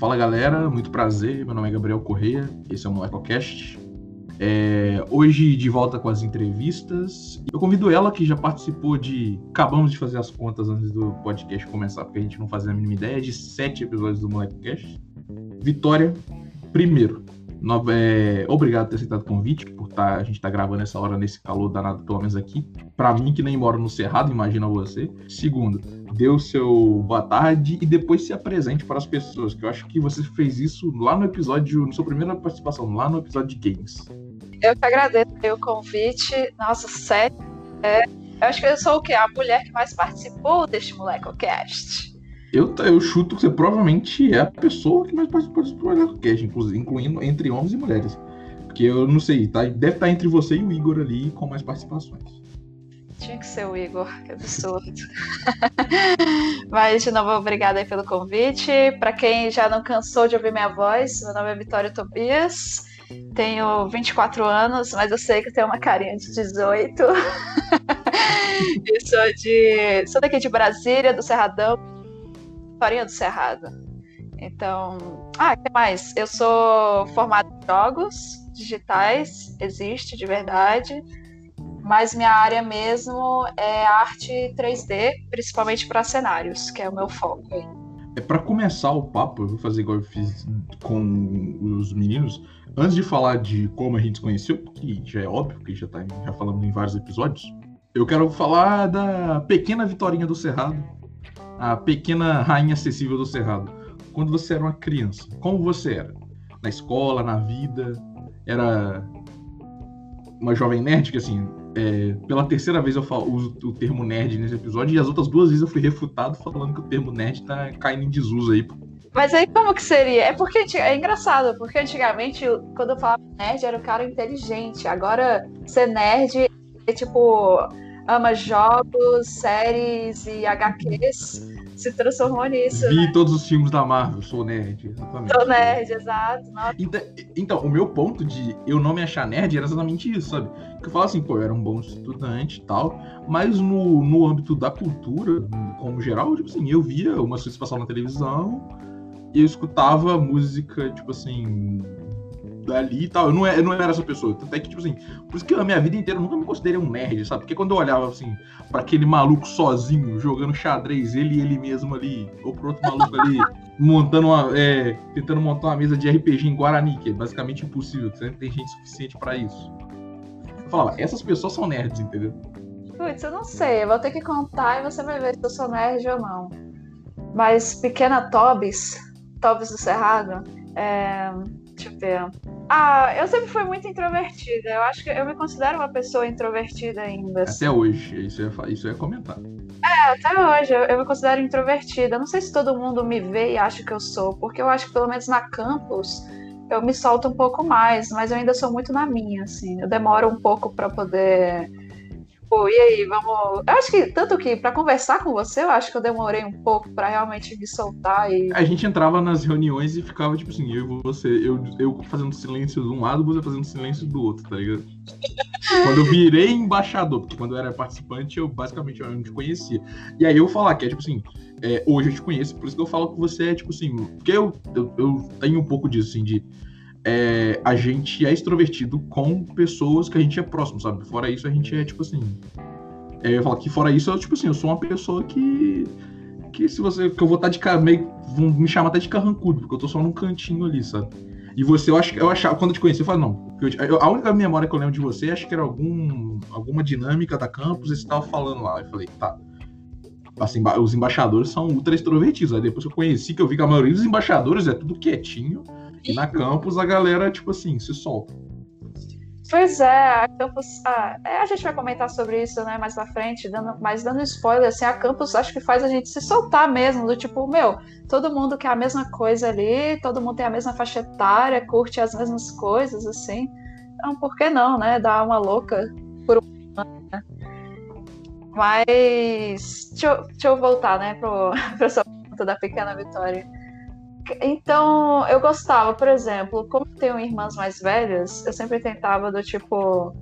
Fala galera, muito prazer. Meu nome é Gabriel Correia, esse é o MolecoCast. É, hoje de volta com as entrevistas. Eu convido ela que já participou de. Acabamos de fazer as contas antes do podcast começar, porque a gente não fazia a mínima ideia, de sete episódios do MolecoCast. Vitória, primeiro. No, é, obrigado por ter aceitado o convite, por tá, a gente estar tá gravando essa hora nesse calor danado, pelo menos aqui. Para mim, que nem moro no Cerrado, imagina você. Segundo, dê o seu boa tarde e depois se apresente para as pessoas, que eu acho que você fez isso lá no episódio, na sua primeira participação, lá no episódio de Games. Eu que agradeço o convite. Nossa, sério. É, eu acho que eu sou o quê? A mulher que mais participou deste MolecoCast. Eu, eu chuto que você provavelmente é a pessoa que mais participou desse podcast, incluindo entre homens e mulheres. Porque eu não sei, tá, deve estar entre você e o Igor ali com mais participações. Tinha que ser o Igor, que absurdo. Mas, de novo, obrigada pelo convite. Para quem já não cansou de ouvir minha voz, meu nome é Vitória Tobias. Tenho 24 anos, mas eu sei que tenho uma carinha de 18. e sou, de, sou daqui de Brasília, do Cerradão, Farinha do Cerrado. Então, ah, que mais? Eu sou formada em jogos digitais, existe de verdade, mas minha área mesmo é arte 3D, principalmente para cenários, que é o meu foco. É para começar o papo, eu vou fazer igual eu fiz com os meninos. Antes de falar de como a gente se conheceu, que já é óbvio, que já, tá, já falamos em vários episódios, eu quero falar da pequena Vitorinha do Cerrado, a pequena rainha acessível do Cerrado. Quando você era uma criança, como você era? Na escola, na vida? Era uma jovem nerd que, assim, é, pela terceira vez eu falo, uso o termo nerd nesse episódio e as outras duas vezes eu fui refutado falando que o termo nerd tá caindo em desuso aí. Mas aí como que seria? É porque é engraçado, porque antigamente quando eu falava nerd era o cara inteligente. Agora ser nerd é tipo ama jogos, séries e HQs, se transformou nisso. Vi né? todos os filmes da Marvel, sou nerd, exatamente. Sou nerd, exato. Então, então, o meu ponto de eu não me achar nerd era exatamente isso, sabe? Que eu falo assim, pô, eu era um bom estudante e tal, mas no, no âmbito da cultura, como geral, tipo assim, eu via uma participação na televisão e eu escutava música, tipo assim, dali e tal. Eu não, é, eu não era essa pessoa. Até que, tipo assim, por isso que a minha vida inteira eu nunca me considerei um nerd, sabe? Porque quando eu olhava, assim, para aquele maluco sozinho, jogando xadrez, ele e ele mesmo ali, ou pro outro maluco ali, montando uma. É, tentando montar uma mesa de RPG em Guarani, que é basicamente impossível, sempre tem gente suficiente para isso. Eu falava, essas pessoas são nerds, entendeu? Putz, eu não sei, eu vou ter que contar e você vai ver se eu sou nerd ou não. Mas pequena Tobis, Tobis do Cerrado, é, Deixa eu ver. Ah, eu sempre fui muito introvertida. Eu acho que eu me considero uma pessoa introvertida ainda. Assim. Até hoje, isso é, isso é comentar. É, até hoje eu, eu, me considero introvertida. Não sei se todo mundo me vê e acha que eu sou, porque eu acho que pelo menos na campus eu me solto um pouco mais, mas eu ainda sou muito na minha, assim. Eu demoro um pouco para poder Pô, e aí, vamos. Eu acho que, tanto que para conversar com você, eu acho que eu demorei um pouco para realmente me soltar e. A gente entrava nas reuniões e ficava, tipo assim, eu e você, eu, eu fazendo silêncio de um lado, você fazendo silêncio do outro, tá ligado? quando eu virei embaixador, porque quando eu era participante, eu basicamente eu não te conhecia. E aí eu falar que é tipo assim, é, hoje eu te conheço, por isso que eu falo com você, é tipo assim, porque eu, eu, eu tenho um pouco disso, assim, de é, a gente é extrovertido com pessoas que a gente é próximo, sabe? Fora isso, a gente é tipo assim. É, eu ia falar que fora isso, eu, tipo assim, eu sou uma pessoa que. Que se você. Que eu vou estar de cara meio. Vão me chamar até de carrancudo, porque eu tô só num cantinho ali, sabe? E você, eu acho eu achava, quando eu te conheci, eu falei, não. Eu, a única memória que eu lembro de você, acho que era algum, alguma dinâmica da campus, e você tava falando lá. Eu falei, tá. Assim, os embaixadores são ultra extrovertidos. Aí depois que eu conheci, que eu vi que a maioria dos embaixadores é tudo quietinho e na campus a galera, tipo assim, se solta. Pois é, a campus. Ah, é, a gente vai comentar sobre isso né, mais pra frente, dando, mas dando spoiler, assim, a campus acho que faz a gente se soltar mesmo, do tipo, meu, todo mundo quer a mesma coisa ali, todo mundo tem a mesma faixa etária, curte as mesmas coisas, assim. Então, por que não, né? Dar uma louca por um ano, né? Mas deixa eu, deixa eu voltar, né, pro, pro seu ponto da pequena vitória. Então, eu gostava, por exemplo, como eu tenho irmãs mais velhas, eu sempre tentava do tipo.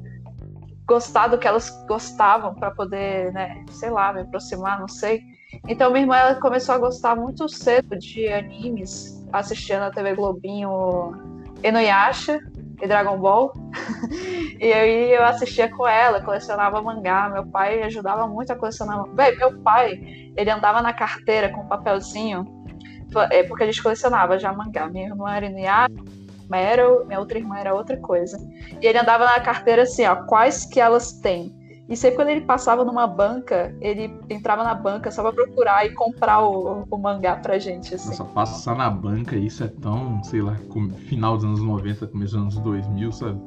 gostar do que elas gostavam para poder, né, sei lá, me aproximar, não sei. Então minha irmã ela começou a gostar muito cedo de animes, assistindo a TV Globinho Inuyasha e Dragon Ball. e aí eu assistia com ela, colecionava mangá. Meu pai ajudava muito a colecionar. Bem, meu pai, ele andava na carteira com um papelzinho, é porque a gente colecionava já mangá. Minha irmã era Inuyasha, Meryl, minha outra irmã era outra coisa. E ele andava na carteira assim, ó, quais que elas têm. E sempre quando ele passava numa banca, ele entrava na banca só pra procurar e comprar o, o mangá pra gente. Assim. Nossa, passar na banca, isso é tão, sei lá, final dos anos 90, começo dos anos 2000, sabe?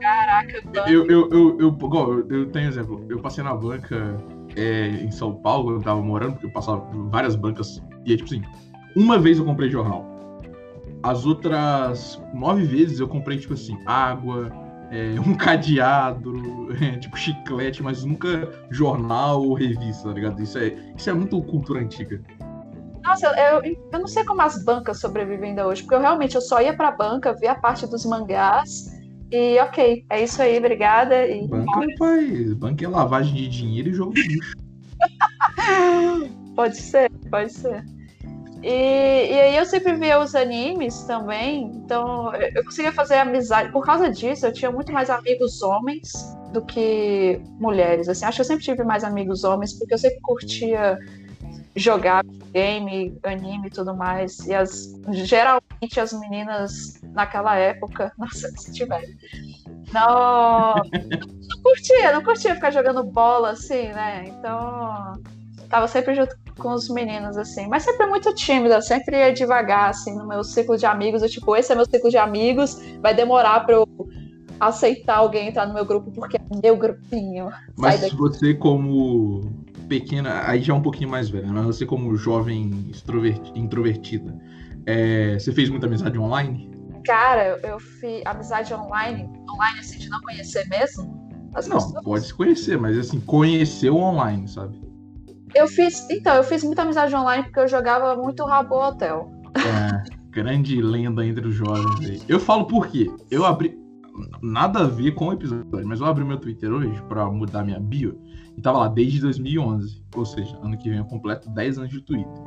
Caraca, banca. Eu, eu, eu, eu, eu, eu tenho exemplo, eu passei na banca é, em São Paulo, eu tava morando, porque eu passava várias bancas, e é tipo assim, uma vez eu comprei jornal. As outras nove vezes eu comprei, tipo assim, água, é, um cadeado, é, tipo chiclete, mas nunca jornal ou revista, tá ligado? Isso é, isso é muito cultura antiga. Nossa, eu, eu não sei como as bancas sobrevivem ainda hoje, porque eu realmente eu só ia pra banca, ver a parte dos mangás e ok, é isso aí, obrigada. E... Banca, rapaz, banca é lavagem de dinheiro e jogo de lixo. pode ser, pode ser. E, e aí eu sempre via os animes também, então eu conseguia fazer amizade. Por causa disso, eu tinha muito mais amigos homens do que mulheres. Assim, acho que eu sempre tive mais amigos homens, porque eu sempre curtia jogar game, anime e tudo mais. E as, geralmente as meninas naquela época, nossa, se tiver. Não, não curtia, não curtia ficar jogando bola assim, né? Então, tava sempre junto com os meninos, assim. Mas sempre muito tímida, sempre ia devagar, assim, no meu ciclo de amigos. Eu, tipo, esse é meu ciclo de amigos, vai demorar pra eu aceitar alguém entrar no meu grupo, porque é meu grupinho. Mas você, como pequena, aí já é um pouquinho mais velha, mas você, como jovem introvertida, é, você fez muita amizade online? Cara, eu fiz amizade online, online assim, de não conhecer mesmo. não, pessoas. pode se conhecer, mas assim, conheceu online, sabe? Eu fiz. Então, eu fiz muita amizade online porque eu jogava muito Rabo Hotel. É, grande lenda entre os jovens aí. Eu falo por quê? Eu abri. Nada a ver com o episódio, mas eu abri meu Twitter hoje pra mudar minha bio e tava lá desde 2011. Ou seja, ano que vem eu completo 10 anos de Twitter.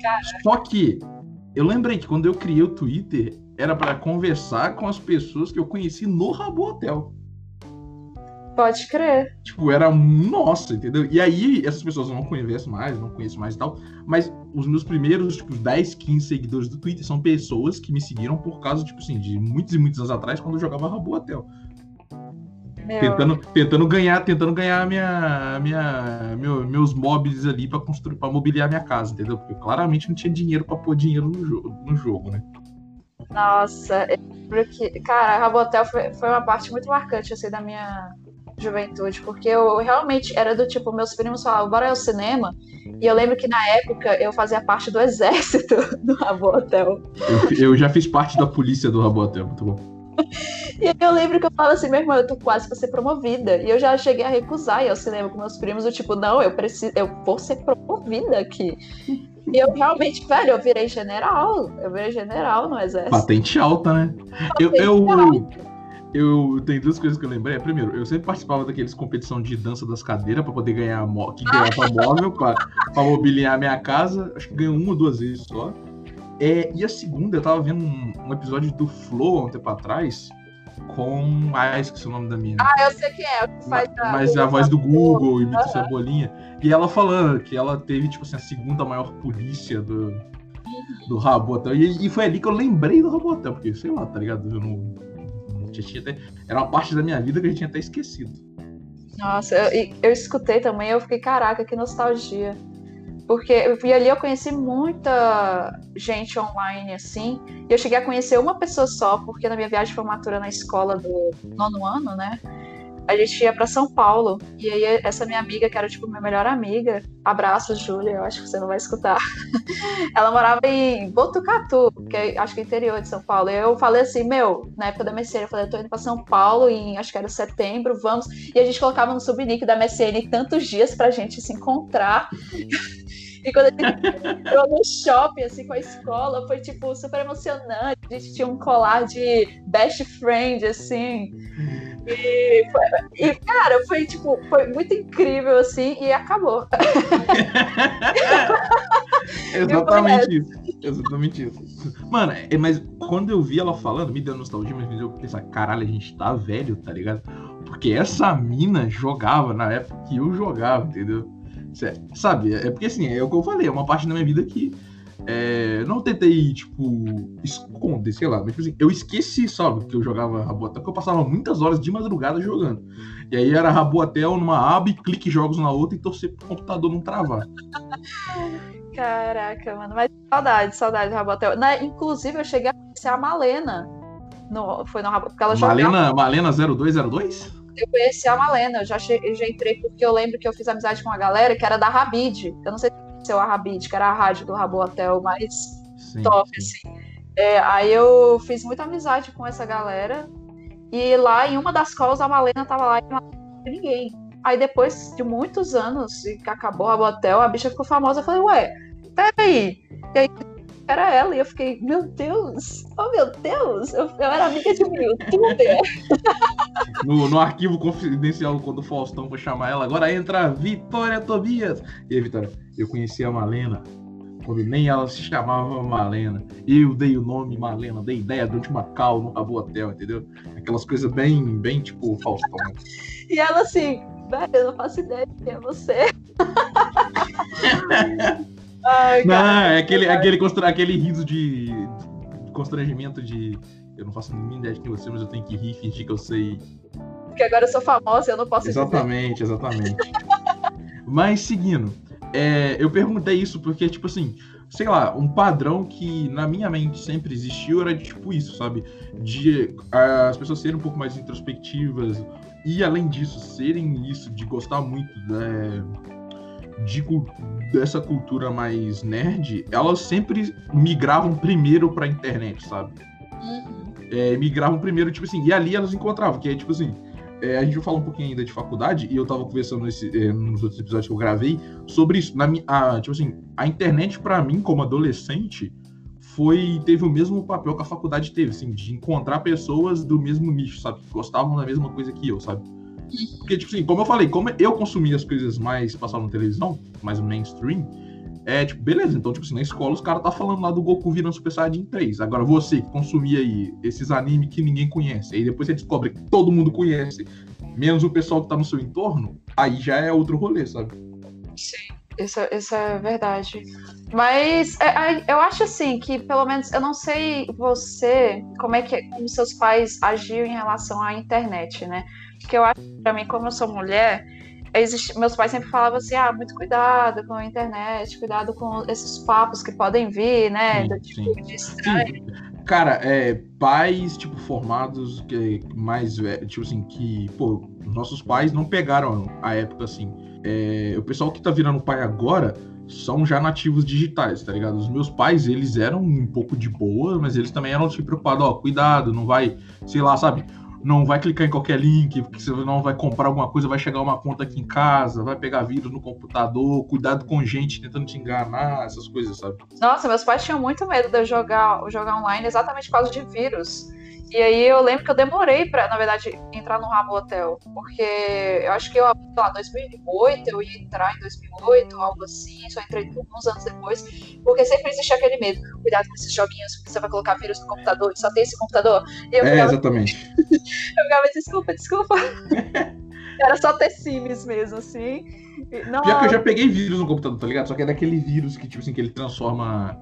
Cara. Só que eu lembrei que quando eu criei o Twitter era para conversar com as pessoas que eu conheci no Rabo Hotel. Pode crer. Tipo, era nossa, entendeu? E aí, essas pessoas eu não conheço mais, não conheço mais e tal. Mas os meus primeiros, tipo, 10, 15 seguidores do Twitter são pessoas que me seguiram por causa, tipo assim, de muitos e muitos anos atrás, quando eu jogava Rabo Hotel. Tentando, tentando ganhar, tentando ganhar minha, minha, meu, meus mobs ali para construir, para mobiliar minha casa, entendeu? Porque eu claramente não tinha dinheiro para pôr dinheiro no jogo, no jogo, né? Nossa, porque, cara, Rabotel foi, foi uma parte muito marcante assim da minha juventude, porque eu realmente era do tipo, meus primos falavam, bora ao cinema. E eu lembro que na época eu fazia parte do exército do Rabotel. Eu, eu já fiz parte da polícia do Rabotel, muito bom. E aí eu lembro que eu falava assim, meu irmão, eu tô quase pra ser promovida. E eu já cheguei a recusar ir ao cinema com meus primos, eu tipo, não, eu preciso, eu vou ser promovida aqui. E eu realmente, velho, eu virei general. Eu virei general no exército. Patente alta, né? Patente eu, eu, alta. Eu tenho duas coisas que eu lembrei. Primeiro, eu sempre participava daqueles competição de dança das cadeiras para poder ganhar que ganhava móvel para mobiliar a minha casa. Acho que ganhou uma ou duas vezes só. É, e a segunda, eu tava vendo um, um episódio do Flow há um tempo atrás com. Ah, esqueci o nome da mina. Ah, eu sei quem é, que faz a. Mas a voz do Google, e uhum. Cebolinha. E ela falando que ela teve, tipo assim, a segunda maior polícia do, do Rabotel. E, e foi ali que eu lembrei do Rabotel, porque, sei lá, tá ligado? Eu não tinha até, era uma parte da minha vida que eu tinha até esquecido. Nossa, eu, eu escutei também, eu fiquei, caraca, que nostalgia. Porque e ali eu conheci muita gente online, assim, e eu cheguei a conhecer uma pessoa só, porque na minha viagem de formatura na escola do nono ano, né? A gente ia para São Paulo. E aí, essa minha amiga, que era tipo minha melhor amiga, abraço, Júlia, eu acho que você não vai escutar. ela morava em Botucatu, que é, acho que é interior de São Paulo. E eu falei assim: meu, na época da MSN, eu falei, eu tô indo pra São Paulo em acho que era setembro, vamos. E a gente colocava no subnick da MSN tantos dias pra gente se encontrar. E quando a gente entrou no shopping, assim, com a escola, foi, tipo, super emocionante. A gente tinha um colar de best friend, assim. E, foi, e, cara, foi tipo, foi muito incrível assim e acabou. Exatamente isso. Exatamente isso. Mano, é, mas quando eu vi ela falando, me deu nostalgia, mas deu pensar, caralho, a gente tá velho, tá ligado? Porque essa mina jogava na época que eu jogava, entendeu? Sabe? É porque assim, é o que eu falei, é uma parte da minha vida que é, não tentei, tipo, esconder, sei lá, mas tipo assim, eu esqueci, sabe, que eu jogava Rabotel, porque eu passava muitas horas de madrugada jogando. E aí era Rabotel numa aba e clique jogos na outra e torcer pro computador não travar. Caraca, mano, mas saudade, saudade do Rabotel. Na, inclusive, eu cheguei a conhecer a Malena. No, foi no Rabotel, porque ela Malena, jogava... Malena 0202? Eu conheci a Malena, eu já, eu já entrei porque eu lembro que eu fiz amizade com uma galera que era da Rabid. Eu não sei seu Arrabid, que era a rádio do Rabo Hotel mais sim, top, sim. assim. É, aí eu fiz muita amizade com essa galera. E lá em uma das calls a Malena tava lá e não ninguém. Aí depois de muitos anos e que acabou o Rabo Hotel, a bicha ficou famosa. Eu falei, ué, peraí. E aí era ela. E eu fiquei, meu Deus, oh meu Deus, eu, eu era amiga de um youtuber. no, no arquivo confidencial, quando o Faustão foi chamar ela, agora entra Vitória Tobias. E aí, Vitória, eu conheci a Malena quando nem ela se chamava Malena. Eu dei o nome Malena, dei ideia do último cal no Rabo Hotel, entendeu? Aquelas coisas bem, bem tipo Faustão. e ela assim, velho, eu não faço ideia de quem é você. Ai, não, é aquele, aquele, aquele riso de, de constrangimento de eu não faço nenhuma ideia de quem você, mas eu tenho que rir, fingir que eu sei. Porque agora eu sou famosa, eu não posso Exatamente, dizer. exatamente. mas seguindo, é, eu perguntei isso porque, tipo assim, sei lá, um padrão que na minha mente sempre existiu era de, tipo isso, sabe? De as pessoas serem um pouco mais introspectivas e, além disso, serem isso, de gostar muito né, de, dessa cultura mais nerd, elas sempre migravam primeiro pra internet, sabe? Uhum. É, migravam primeiro, tipo assim, e ali elas encontravam, que é tipo assim, é, a gente vai falar um pouquinho ainda de faculdade, e eu tava conversando nesse, é, nos outros episódios que eu gravei sobre isso. Na, a, tipo assim, a internet, para mim, como adolescente, foi teve o mesmo papel que a faculdade teve, assim, de encontrar pessoas do mesmo nicho, sabe? Que gostavam da mesma coisa que eu, sabe? Porque, tipo assim, como eu falei, como eu consumia as coisas mais passavam na televisão, mais mainstream, é, tipo, beleza, então, tipo assim, na escola os caras tá falando lá do Goku virando Super Saiyajin 3. Agora você que consumia aí esses animes que ninguém conhece, aí depois você descobre que todo mundo conhece, menos o pessoal que tá no seu entorno, aí já é outro rolê, sabe? Sim, isso, isso é verdade. Mas é, eu acho assim que, pelo menos, eu não sei você, como é que como seus pais agiam em relação à internet, né? Porque eu acho que pra mim, como eu sou mulher, existe, meus pais sempre falavam assim, ah, muito cuidado com a internet, cuidado com esses papos que podem vir, né? Sim, do tipo sim. de estranho. Cara, é, pais, tipo, formados que mais, tipo assim, que, pô, nossos pais não pegaram a época, assim. É, o pessoal que tá virando pai agora são já nativos digitais, tá ligado? Os meus pais, eles eram um pouco de boa, mas eles também eram, tipo, preocupados, ó, cuidado, não vai, sei lá, sabe? Não vai clicar em qualquer link, porque você não vai comprar alguma coisa, vai chegar uma conta aqui em casa, vai pegar vírus no computador, cuidado com gente tentando te enganar, essas coisas, sabe? Nossa, meus pais tinham muito medo de eu jogar, jogar online exatamente por causa de vírus. E aí eu lembro que eu demorei para, na verdade, entrar no Rabo Hotel, porque eu acho que eu, sei lá, 2008, eu ia entrar em 2008, algo assim, só entrei uns anos depois, porque sempre existe aquele medo, cuidado com esses joguinhos, porque você vai colocar vírus no computador, só tem esse computador. E eu é, ficava, exatamente. eu ficava, desculpa, desculpa. Era só ter sims mesmo, assim. Não, já que eu já peguei vírus no computador, tá ligado? Só que é daquele vírus que, tipo assim, que ele transforma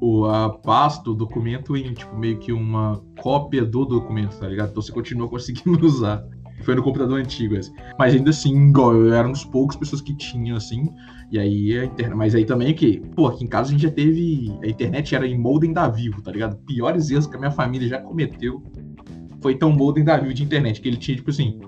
o, a pasta do documento em, tipo, meio que uma cópia do documento, tá ligado? Então você continua conseguindo usar. Foi no computador antigo, assim. Mas ainda assim, igual, eu era um dos poucos pessoas que tinham, assim. E aí a internet. Mas aí também que, pô, aqui em casa a gente já teve. A internet era em modem da Vivo, tá ligado? Piores erros que a minha família já cometeu foi tão modem da Vivo de internet, que ele tinha, tipo assim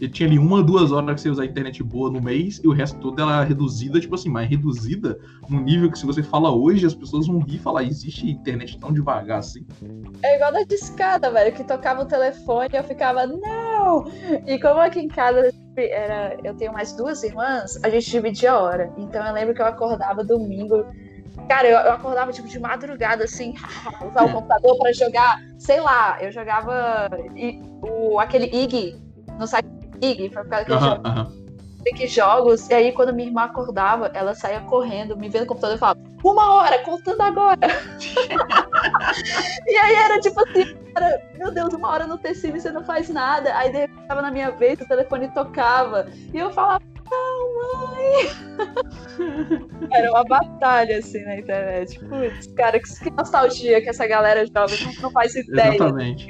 ele tinha ali uma, duas horas que você usar internet boa no mês e o resto todo ela reduzida, tipo assim, mais reduzida no nível que se você fala hoje, as pessoas vão rir e falar, existe internet tão devagar assim. É igual da discada, velho, que tocava o telefone e eu ficava, não! E como aqui em casa era, eu tenho mais duas irmãs, a gente dividia a hora. Então eu lembro que eu acordava domingo. Cara, eu, eu acordava tipo de madrugada, assim, usar o computador para jogar, sei lá, eu jogava o, aquele IG no site Big, foi por causa que Aham, eu que jogos. E aí, quando minha irmã acordava, ela saía correndo, me vendo no computador e falava, uma hora, contando agora. e aí era tipo assim, cara, meu Deus, uma hora no e você não faz nada. Aí de repente tava na minha vez, o telefone tocava. E eu falava, não, mãe. era uma batalha, assim, na internet. Putz, cara, que, que nostalgia que essa galera jovem não, faz ideia. Exatamente.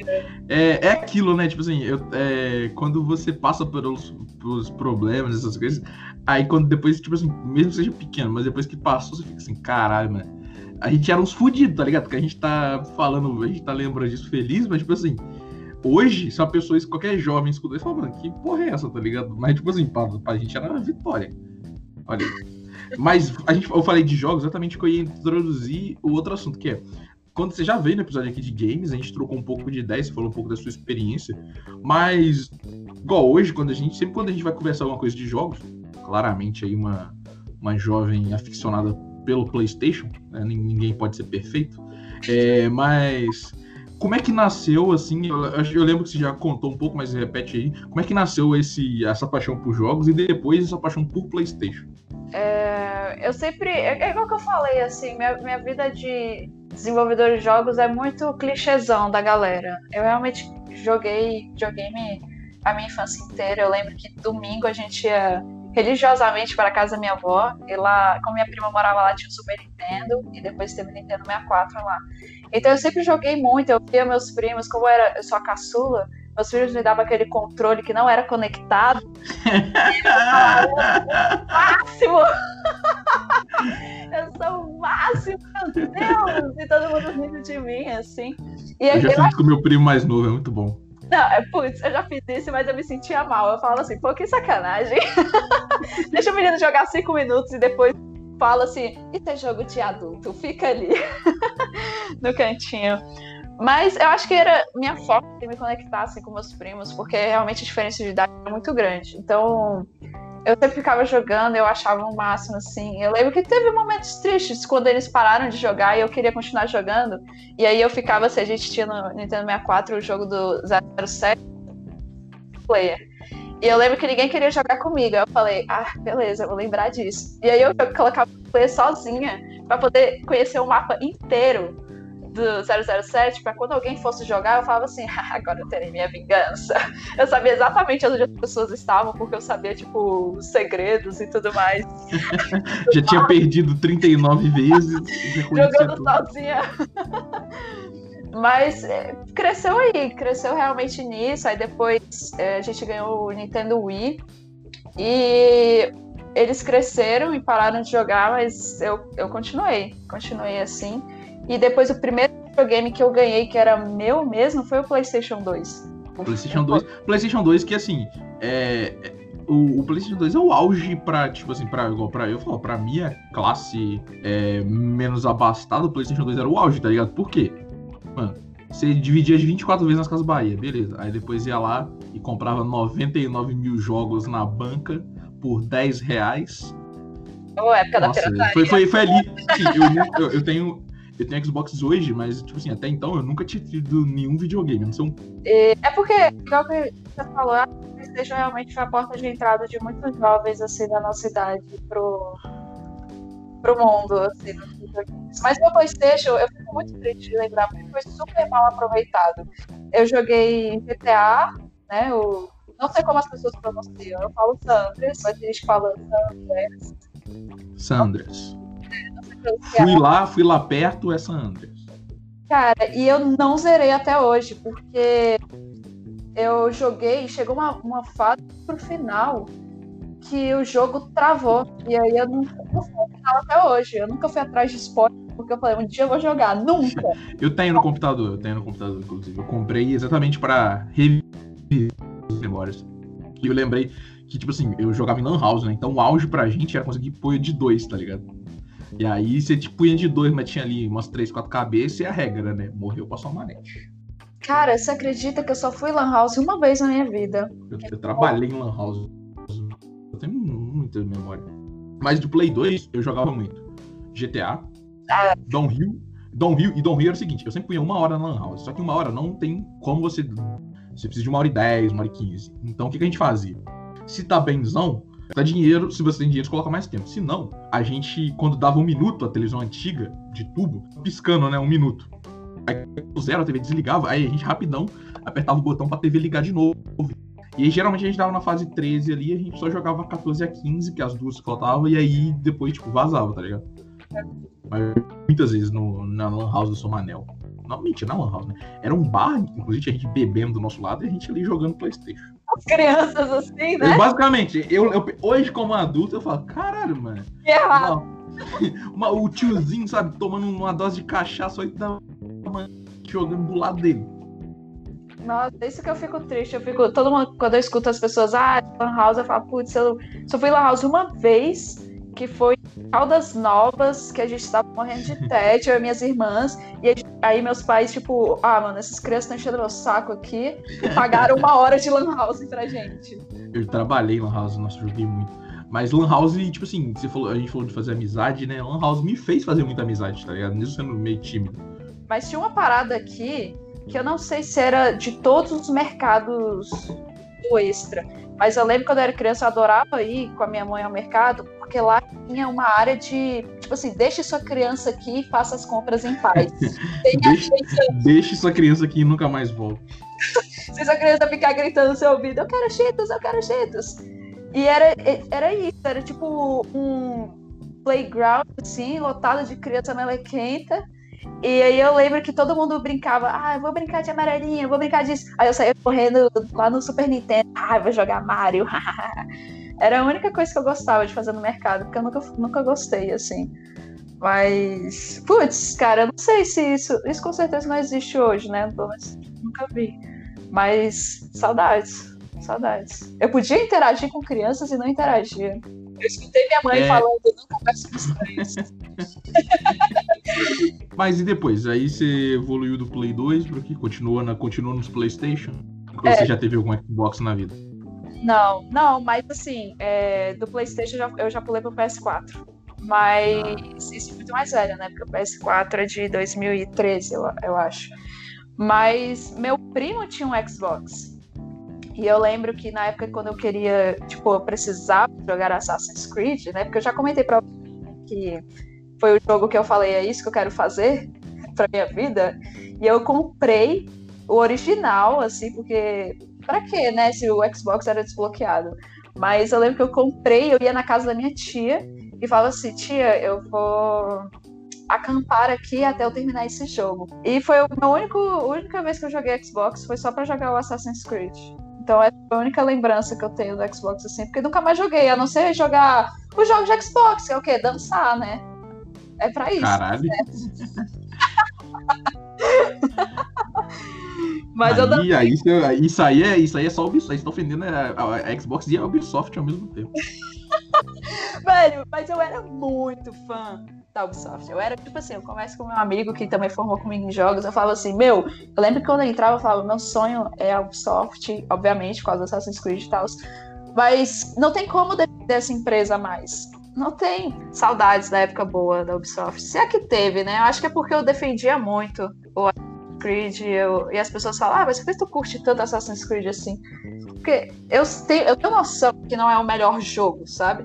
É, é aquilo, né? Tipo assim, eu, é, quando você passa pelos, pelos problemas, essas coisas, aí quando depois, tipo assim, mesmo que seja pequeno, mas depois que passou, você fica assim, caralho, mano. A gente era uns fudidos, tá ligado? Porque a gente tá falando, a gente tá lembrando disso feliz, mas tipo assim, hoje, se uma pessoa, qualquer jovem escuta isso, fala, mano, que porra é essa, tá ligado? Mas tipo assim, pra, pra gente era uma vitória. Olha aí. Mas a gente, eu falei de jogos exatamente que eu ia introduzir o outro assunto, que é quando você já veio no episódio aqui de games, a gente trocou um pouco de ideia, você falou um pouco da sua experiência, mas igual hoje, quando a gente, sempre quando a gente vai conversar alguma coisa de jogos, claramente aí uma, uma jovem aficionada pelo PlayStation, né, ninguém pode ser perfeito, é, mas como é que nasceu assim? Eu, eu, lembro que você já contou um pouco, mas repete aí. Como é que nasceu esse, essa paixão por jogos e depois essa paixão por PlayStation? É, eu sempre. É, é igual que eu falei, assim, minha, minha vida de desenvolvedor de jogos é muito clichêzão da galera. Eu realmente joguei videogame a minha infância inteira. Eu lembro que domingo a gente ia religiosamente para casa da minha avó. E lá, como minha prima morava lá, tinha o Super Nintendo. E depois teve o Nintendo 64 lá. Então eu sempre joguei muito. Eu via meus primos, como eu, era, eu sou a caçula, meus filhos me davam aquele controle que não era conectado. máximo! eu sou o máximo, meu Deus! E todo mundo rindo de mim, assim. E eu já eu fiz com o meu primo mais novo, é muito bom. Não, é putz, eu já fiz isso, mas eu me sentia mal. Eu falava assim, pô, que sacanagem. Deixa o menino jogar cinco minutos e depois fala assim, isso é jogo de adulto, fica ali no cantinho. Mas eu acho que era minha forma de me conectar assim, com meus primos, porque realmente a diferença de idade era muito grande. Então, eu sempre ficava jogando, eu achava o um máximo, assim. Eu lembro que teve momentos tristes quando eles pararam de jogar e eu queria continuar jogando. E aí eu ficava, se a gente tinha no Nintendo 64 o jogo do 007 player. E eu lembro que ninguém queria jogar comigo. Eu falei, ah, beleza, vou lembrar disso. E aí eu colocava o player sozinha para poder conhecer o mapa inteiro do 007 para quando alguém fosse jogar, eu falava assim, ah, agora eu terei minha vingança. Eu sabia exatamente onde as pessoas estavam, porque eu sabia, tipo, os segredos e tudo mais. Já tinha perdido 39 vezes. Jogando sozinha. Mas é, cresceu aí, cresceu realmente nisso. Aí depois é, a gente ganhou o Nintendo Wii. E eles cresceram e pararam de jogar, mas eu, eu continuei. Continuei assim. E depois o primeiro videogame que eu ganhei, que era meu mesmo, foi o PlayStation 2. PlayStation 2, PlayStation 2 que assim, é, o, o, PlayStation 2 é o auge pra, tipo assim, pra, igual pra eu falo, pra minha classe é, menos abastada, o PlayStation 2 era o auge, tá ligado? Por quê? Mano, você dividia as 24 vezes nas Casas Bahia, beleza. Aí depois ia lá e comprava 99 mil jogos na banca por 10 reais. Oh, época Nossa, da pirataria. Foi, foi, foi ali. Sim, eu, eu, eu tenho eu tenho Xbox hoje, mas, tipo assim, até então eu nunca tinha tido nenhum videogame, não sei um. É porque, igual que você falou, a PlayStation realmente foi a porta de entrada de muitos jovens, assim, da nossa idade pro, pro mundo, assim, Mas meu PlayStation, eu fico muito triste de lembrar, porque foi super mal aproveitado. Eu joguei GTA, né, o... Não sei como as pessoas pronunciam, eu falo Sanders, mas a gente fala Sanders. Fui lá, fui lá perto, é San Andreas. Cara, e eu não zerei até hoje, porque eu joguei, chegou uma, uma fase pro final que o jogo travou. E aí eu não fui ao final até hoje. Eu nunca fui atrás de spoiler, porque eu falei, um dia eu vou jogar. Nunca! eu tenho no computador, eu tenho no computador, inclusive. Eu comprei exatamente para reviver as memórias. E eu lembrei que, tipo assim, eu jogava em Lan House, né? Então o auge pra gente era conseguir pôr de dois, tá ligado? E aí você tipo ia de dois, mas tinha ali umas três, quatro cabeças e a regra, né? Morreu, passou uma manete. Cara, você acredita que eu só fui lan house uma vez na minha vida? Eu, eu trabalhei em lan house. Eu tenho muita memória. Mas do Play 2 eu jogava muito. GTA, ah. Downhill. Downhill e Downhill era o seguinte, eu sempre punha uma hora na lan house. Só que uma hora não tem como você Você precisa de uma hora e dez, uma hora e quinze. Então o que, que a gente fazia? Se tá benzão, dá dinheiro, se você tem dinheiro, você coloca mais tempo. Se não, a gente, quando dava um minuto, a televisão antiga, de tubo, piscando, né? Um minuto. Aí zero, a TV desligava, aí a gente rapidão apertava o botão pra TV ligar de novo. E aí, geralmente a gente tava na fase 13 ali, a gente só jogava 14 a 15, que as duas faltavam, e aí depois, tipo, vazava, tá ligado? Mas muitas vezes no, na Lan House do Somanel. Não, mentira, Lan House, né? Era um bar, inclusive, a gente bebendo do nosso lado e a gente ali jogando Playstation. As crianças assim, né? Eu, basicamente, eu, eu- hoje como adulto, eu falo, caralho, mano. Que errado. Uma- uma- o tiozinho, sabe, tomando uma dose de cachaça, 8 da manhã, jogando do lado dele. Nossa, isso que eu fico triste. Eu fico. Todo mundo, quando eu escuto as pessoas, ah, Lan House, eu falo, putz, eu só fui Lan House uma vez, que foi Caldas Novas, que a gente tava morrendo de tédio, eu e minhas irmãs. E aí, meus pais, tipo, ah, mano, essas crianças estão enchendo meu saco aqui. E pagaram uma hora de Lan House pra gente. Eu trabalhei em Lan House, nossa, joguei muito. Mas Lan House, tipo assim, você falou, a gente falou de fazer amizade, né? Lan House me fez fazer muita amizade, tá ligado? Mesmo sendo meio tímido. Mas tinha uma parada aqui que eu não sei se era de todos os mercados do extra. Mas eu lembro quando eu era criança, eu adorava ir com a minha mãe ao mercado, porque lá tinha uma área de, tipo assim, deixe sua criança aqui e faça as compras em paz. Deixa- Deixe sua criança aqui e nunca mais volta. se sua criança ficar gritando no seu ouvido, eu quero cheetos, eu quero cheetos. E era, era isso, era tipo um playground, assim, lotado de criança melequenta. E aí eu lembro que todo mundo brincava, ah, eu vou brincar de amarelinha, vou brincar disso. Aí eu saía correndo lá no Super Nintendo, ah, eu vou jogar Mario. Era a única coisa que eu gostava de fazer no mercado, porque eu nunca, nunca gostei, assim. Mas, putz, cara, eu não sei se isso. Isso com certeza não existe hoje, né? Pelo menos nunca vi. Mas saudades, saudades. Eu podia interagir com crianças e não interagia. Eu escutei minha mãe É. falando, não converso com estranhos. Mas e depois? Aí você evoluiu do Play 2 pro que? Continua, na, continua nos Playstation? Ou É. você já teve algum Xbox na vida? Não, não, mas assim, é, do PlayStation eu já, eu já pulei pro PS4. Mas isso é muito mais velho, né? Porque o PS4 é de 2013, eu, eu acho. Mas meu primo tinha um Xbox. E eu lembro que na época, quando eu queria, tipo, eu precisava jogar Assassin's Creed, né? Porque eu já comentei pra você que foi o jogo que eu falei, é isso que eu quero fazer pra minha vida. E eu comprei o original, assim, porque pra quê, né? Se o Xbox era desbloqueado. Mas eu lembro que eu comprei, eu ia na casa da minha tia e falava assim, tia, eu vou acampar aqui até eu terminar esse jogo. E foi a única vez que eu joguei Xbox foi só pra jogar o Assassin's Creed. Então foi a única lembrança que eu tenho do Xbox assim, porque nunca mais joguei, a não ser jogar os jogos de Xbox, que é o quê? Dançar, né? É pra isso. Caralho. Mas eu aí, aí, você- isso, aí é, isso aí é só Ubisoft. Vocês estão ofendendo a, a- a Xbox e a Ubisoft ao mesmo tempo. Velho, mas eu era muito fã da Ubisoft. Eu era, tipo assim, eu converso com meu amigo que também formou comigo em jogos. Eu falava assim, meu, eu lembro que quando eu entrava, eu falava, meu sonho é a Ubisoft, obviamente, causa do Assassin's Creed e tal. Mas não tem como defender essa empresa mais. Não tem saudades da época boa da Ubisoft. Se é que teve, né? Eu acho que é porque eu defendia muito o Assassin's Creed eu- e as pessoas falam, ah, mas por que tu curte tanto Assassin's Creed assim? Porque eu tenho, eu tenho noção que não é o melhor jogo, sabe?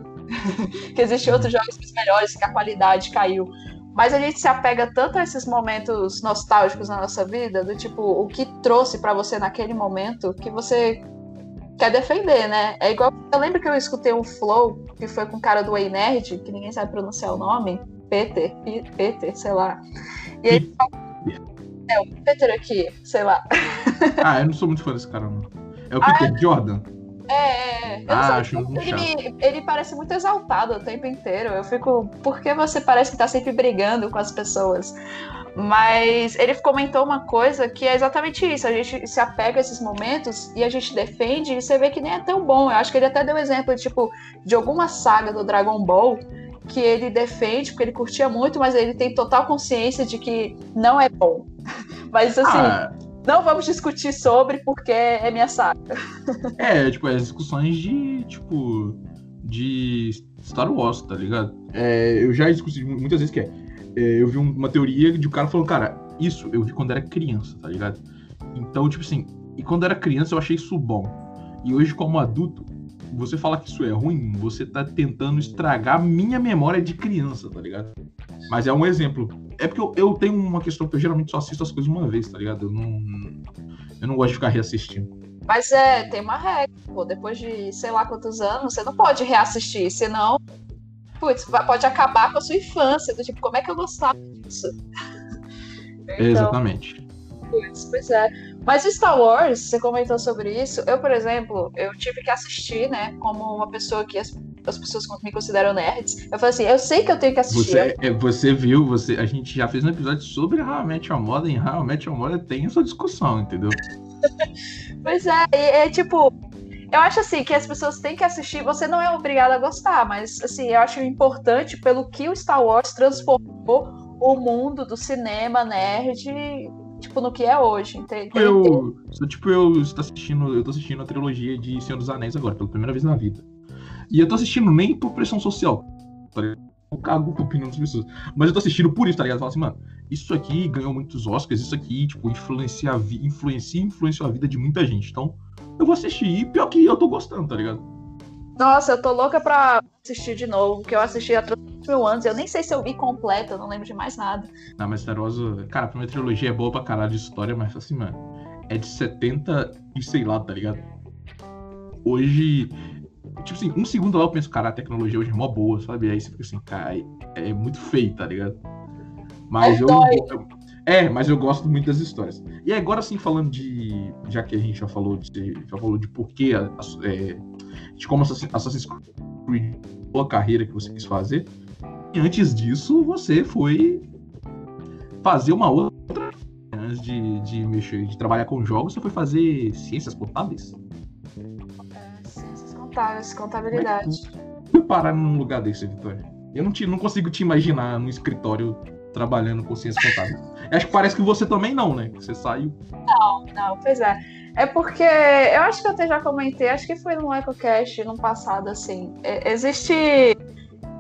Que existem outros jogos mais melhores, que a qualidade caiu. Mas a gente se apega tanto a esses momentos nostálgicos na nossa vida, do tipo, o que trouxe pra você naquele momento, que você quer defender, né? É igual. Eu lembro que eu escutei um flow que foi com o cara do Way Nerd, que ninguém sabe pronunciar o nome. Peter, Peter, sei lá. E ele É, o Peter aqui, sei lá. Ah, eu não sou muito fã desse cara, não. É o Peter Jordan? É, é, é. Eu Ah, acho ele, ele parece muito exaltado o tempo inteiro. Eu fico, por que você parece que tá sempre brigando com as pessoas? Mas ele comentou uma coisa que é exatamente isso. A gente se apega a esses momentos e a gente defende e você vê que nem é tão bom. Eu acho que ele até deu exemplo, tipo, de alguma saga do Dragon Ball que ele defende porque ele curtia muito, mas ele tem total consciência de que não é bom. Mas assim, Ah, não vamos discutir sobre porque é minha saga. é, tipo, as discussões de, tipo, de Star Wars, tá ligado? É, eu já discuti muitas vezes que é, é, eu vi um- uma teoria de um cara falando, cara, isso eu vi quando era criança, tá ligado? Então, tipo assim, E quando era criança eu achei isso bom. E hoje, como adulto, você fala que isso é ruim, você tá tentando estragar minha memória de criança, tá ligado? Mas é um exemplo. É porque eu, eu tenho uma questão que eu geralmente só assisto as coisas uma vez, tá ligado? Eu não, eu não gosto de ficar reassistindo. Mas é, tem uma regra, pô. Depois de sei lá quantos anos, você não pode reassistir, senão. Putz, pode acabar com a sua infância. Do tipo, como é que eu gostava disso? então, Exatamente. Putz, pois é. Mas Star Wars, você comentou sobre isso. Eu, por exemplo, eu tive que assistir, né? Como uma pessoa que as, as pessoas me consideram nerds. Eu falei assim, eu sei que eu tenho que assistir. Você, é, você viu, você, a gente já fez um episódio sobre How I Met Your Mother. Em How I Met Your Mother tem essa discussão, entendeu? pois é, é, é tipo, eu acho assim que as pessoas têm que assistir. Você não é obrigado a gostar, mas assim, eu acho importante pelo que o Star Wars transformou o mundo do cinema nerd tipo, no que é hoje, entende? Eu, tipo, eu estou assistindo, eu tô assistindo a trilogia de Senhor dos Anéis agora, pela primeira vez na vida. E eu tô assistindo nem por pressão social, tá Eu cago com a opinião das pessoas. Mas eu tô assistindo por isso, tá ligado? Eu falo assim, mano, isso aqui ganhou muitos Oscars, isso aqui, tipo, influencia, influencia, influenciou a vida de muita gente. Então, eu vou assistir. E pior que eu tô gostando, tá ligado? Nossa, eu tô louca pra assistir de novo, que eu assisti há 3 mil anos. Eu nem sei se eu vi completa, eu não lembro de mais nada. Não, mas Star Wars, cara, a primeira trilogia é boa pra caralho de história, mas assim, mano, é de 70 e sei lá, tá ligado? Hoje, tipo assim, um segundo lá eu penso, cara, a tecnologia hoje é mó boa, sabe? Aí você fica assim, cara, é, muito feio, tá ligado? Mas é eu, eu, É, mas eu gosto muito das histórias. E agora sim, falando de. Já que a gente já falou de. Já falou de porquê é, de como Assassin's Creed a carreira que você quis fazer. E antes disso, você foi fazer uma outra. Antes de, de mexer, de trabalhar com jogos, você foi fazer ciências contábeis? É, ciências contábeis, contabilidade. Foi parar num lugar desse, Vitória? Eu não, te, não consigo te imaginar no escritório trabalhando com ciências contábeis. Acho que parece que você também não, né? Você saiu. Não, não, pois é. É porque eu acho que eu até já comentei, acho que foi no EcoCast no passado, assim. É, existe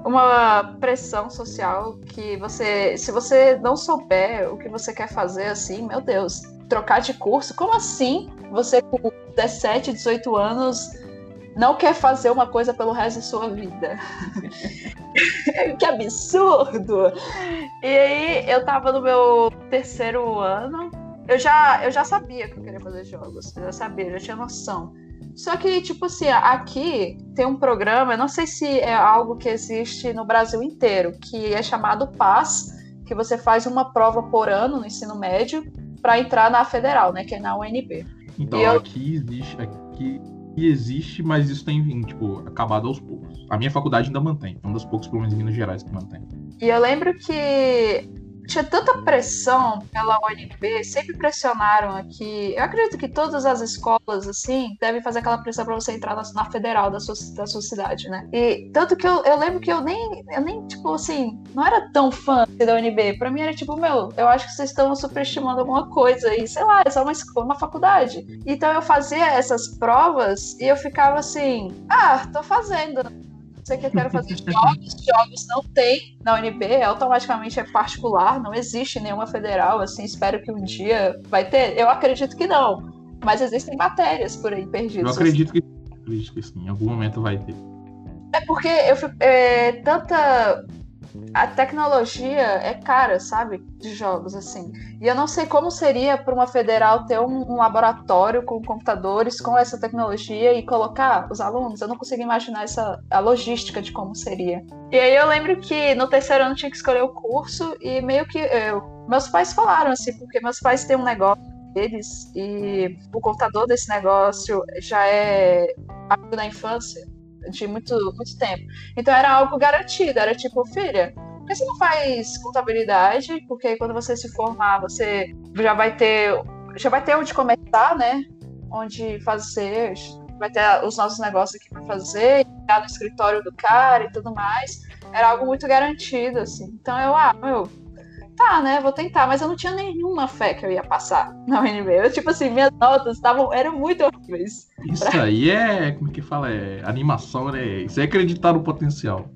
uma pressão social que você, se você não souber o que você quer fazer, assim, meu Deus, trocar de curso, como assim você com 17, 18 anos não quer fazer uma coisa pelo resto da sua vida? que absurdo! E aí eu tava no meu terceiro ano eu já, eu já sabia que eu queria fazer jogos. Eu já sabia, eu já tinha noção. Só que, tipo assim, aqui tem um programa, eu não sei se é algo que existe no Brasil inteiro, que é chamado PAS, que você faz uma prova por ano no ensino médio para entrar na federal, né? Que é na UNB. Então, eu... aqui existe, aqui existe, mas isso tem, tipo, acabado aos poucos. A minha faculdade ainda mantém, é uma das poucas, pelo menos em Minas Gerais, que mantém. E eu lembro que tinha tanta pressão pela UNB, sempre pressionaram aqui. Eu acredito que todas as escolas, assim, devem fazer aquela pressão para você entrar na, na, federal da sua, da sua cidade, né? E tanto que eu, eu lembro que eu nem, eu nem, tipo assim, não era tão fã da UNB. Pra mim era tipo, meu, eu acho que vocês estão superestimando alguma coisa e sei lá, é só uma, uma faculdade. Então eu fazia essas provas e eu ficava assim, ah, tô fazendo você que quer fazer jogos, jogos não tem na UNB, automaticamente é particular, não existe nenhuma federal, assim, espero que um dia vai ter. Eu acredito que não, mas existem matérias por aí perdidas. Eu acredito que, acredito que sim, em algum momento vai ter. É porque eu é, tanta a tecnologia é cara, sabe? De jogos, assim. E eu não sei como seria para uma federal ter um, um, laboratório com computadores com essa tecnologia e colocar os alunos. Eu não consigo imaginar essa, a logística de como seria. E aí eu lembro que no terceiro ano tinha que escolher o curso e meio que eu, meus pais falaram assim, porque meus pais têm um negócio deles e o computador desse negócio já é amigo da infância de muito, muito tempo. Então era algo garantido, era tipo, filha, por que você não faz contabilidade? Porque quando você se formar, você já vai ter já vai ter onde começar, né? Onde fazer, vai ter os nossos negócios aqui para fazer, ir no escritório do cara e tudo mais. Era algo muito garantido, assim. Então eu, ah, meu, tá, né, vou tentar, mas eu não tinha nenhuma fé que eu ia passar na UNB. Eu, tipo assim, minhas notas estavam, eram muito horríveis. Isso pra... aí é, como é que fala, é animação, né? Isso é acreditar no potencial.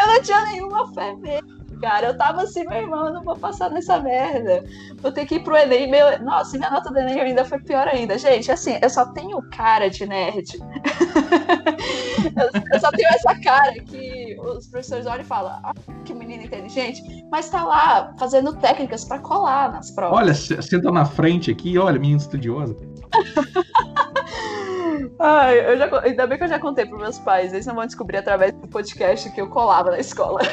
Eu não tinha nenhuma fé mesmo. Cara. Eu tava assim, meu irmão, eu não vou passar nessa merda. Vou ter que ir pro Enem. Meu... Nossa, minha nota do Enem ainda foi pior ainda. Gente, assim, eu só tenho cara de nerd. eu só tenho essa cara que os professores olham e falam, ah, que menino inteligente, mas tá lá fazendo técnicas para colar nas provas. Olha, senta na frente aqui, olha, menina estudiosa. Ai, eu já, ainda bem que eu já contei para meus pais. Eles não vão descobrir através do podcast que eu colava na escola.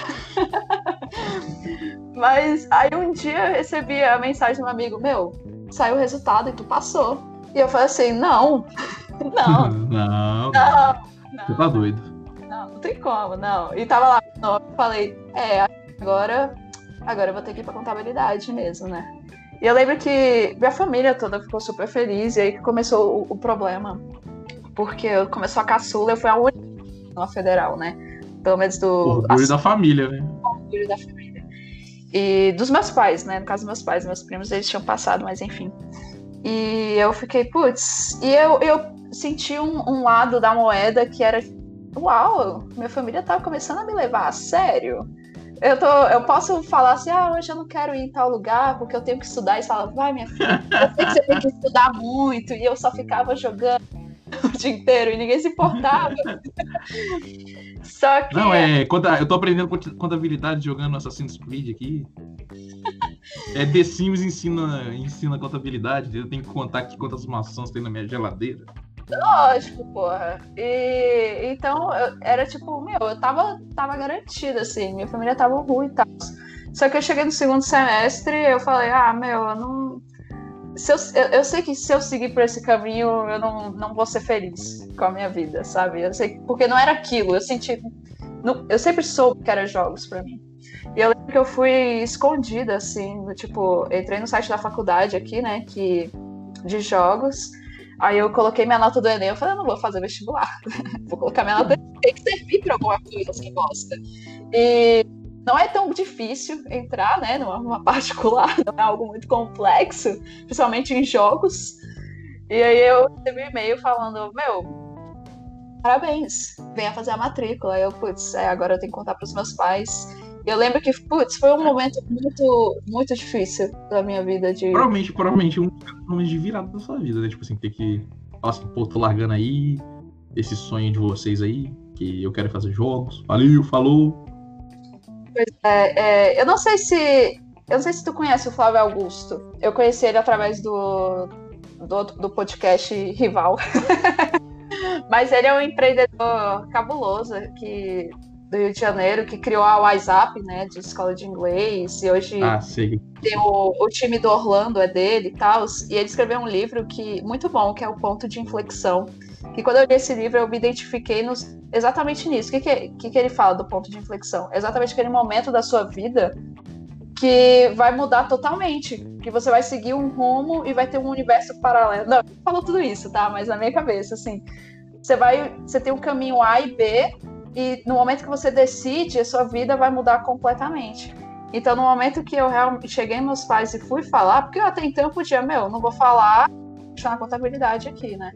Mas aí um dia eu recebi a mensagem de um amigo meu: saiu o resultado e tu passou. E eu falei assim: não, não, não, não, Você tá doido. Não, não tem como, não. E tava lá, eu falei: é, agora, agora eu vou ter que ir pra contabilidade mesmo, né? E eu lembro que minha família toda ficou super feliz, e aí que começou o, o problema. Porque começou a caçula, eu fui a única na federal, né? Pelo menos do. Orgulho da família, né? Orgulho da família. E dos meus pais, né? No caso dos meus pais, meus primos, eles tinham passado, mas enfim. E eu fiquei, putz, e eu, eu senti um, um lado da moeda que era, uau, minha família tava começando a me levar a sério eu, tô, eu posso falar assim, ah, hoje eu não quero ir em tal lugar porque eu tenho que estudar. E você fala, vai, minha filha, eu sei que você tem que estudar muito. E eu só ficava jogando o dia inteiro e ninguém se importava. só que. Não, é. Eu tô aprendendo contabilidade jogando Assassin's Creed aqui. É The Sims ensina, ensina contabilidade. Eu tenho que contar aqui quantas maçãs tem na minha geladeira. Lógico, porra. E então eu, era tipo, meu, eu tava, tava garantida, assim, minha família tava ruim e tal. Só que eu cheguei no segundo semestre eu falei, ah, meu, eu não. Se eu, eu, sei que se eu seguir por esse caminho, eu não, não vou ser feliz com a minha vida, sabe? Eu sei, porque não era aquilo, eu senti. eu sempre soube que era jogos para mim. E eu lembro que eu fui escondida, assim, tipo, entrei no site da faculdade aqui, né, que, de jogos. Aí eu coloquei minha nota do Enem, eu falei, eu não vou fazer vestibular. vou colocar minha nota tem que servir para alguma coisa que gosta. E não é tão difícil entrar, né, numa particular, não é algo muito complexo, principalmente em jogos. E aí eu recebi um e-mail falando, meu, parabéns, venha fazer a matrícula. Aí eu, putz, é, agora eu tenho que contar para os meus pais. Eu lembro que, putz, foi um momento muito, muito difícil da minha vida. De... Provavelmente, provavelmente um momento de virada da sua vida, né? Tipo assim, ter que. Nossa, pô, tô largando aí esse sonho de vocês aí, que eu quero fazer jogos. Valeu, falou. É, é, eu não sei se. Eu não sei se tu conhece o Flávio Augusto. Eu conheci ele através do, do, do podcast Rival. Mas ele é um empreendedor cabuloso que do Rio de Janeiro, que criou a WhatsApp, né, de escola de inglês, e hoje ah, tem o, o, time do Orlando, é dele e tal, e ele escreveu um livro que muito bom, que é o Ponto de Inflexão, que quando eu li esse livro eu me identifiquei nos, exatamente nisso. O que, que, que, que ele fala do ponto de inflexão? Exatamente aquele momento da sua vida que vai mudar totalmente, que você vai seguir um rumo e vai ter um universo paralelo. Não, falou tudo isso, tá? Mas na minha cabeça, assim, você vai, você tem um caminho A e B e no momento que você decide, a sua vida vai mudar completamente. Então, no momento que eu cheguei meus pais e fui falar, porque eu até então eu podia, meu, não vou falar, deixar na contabilidade aqui, né?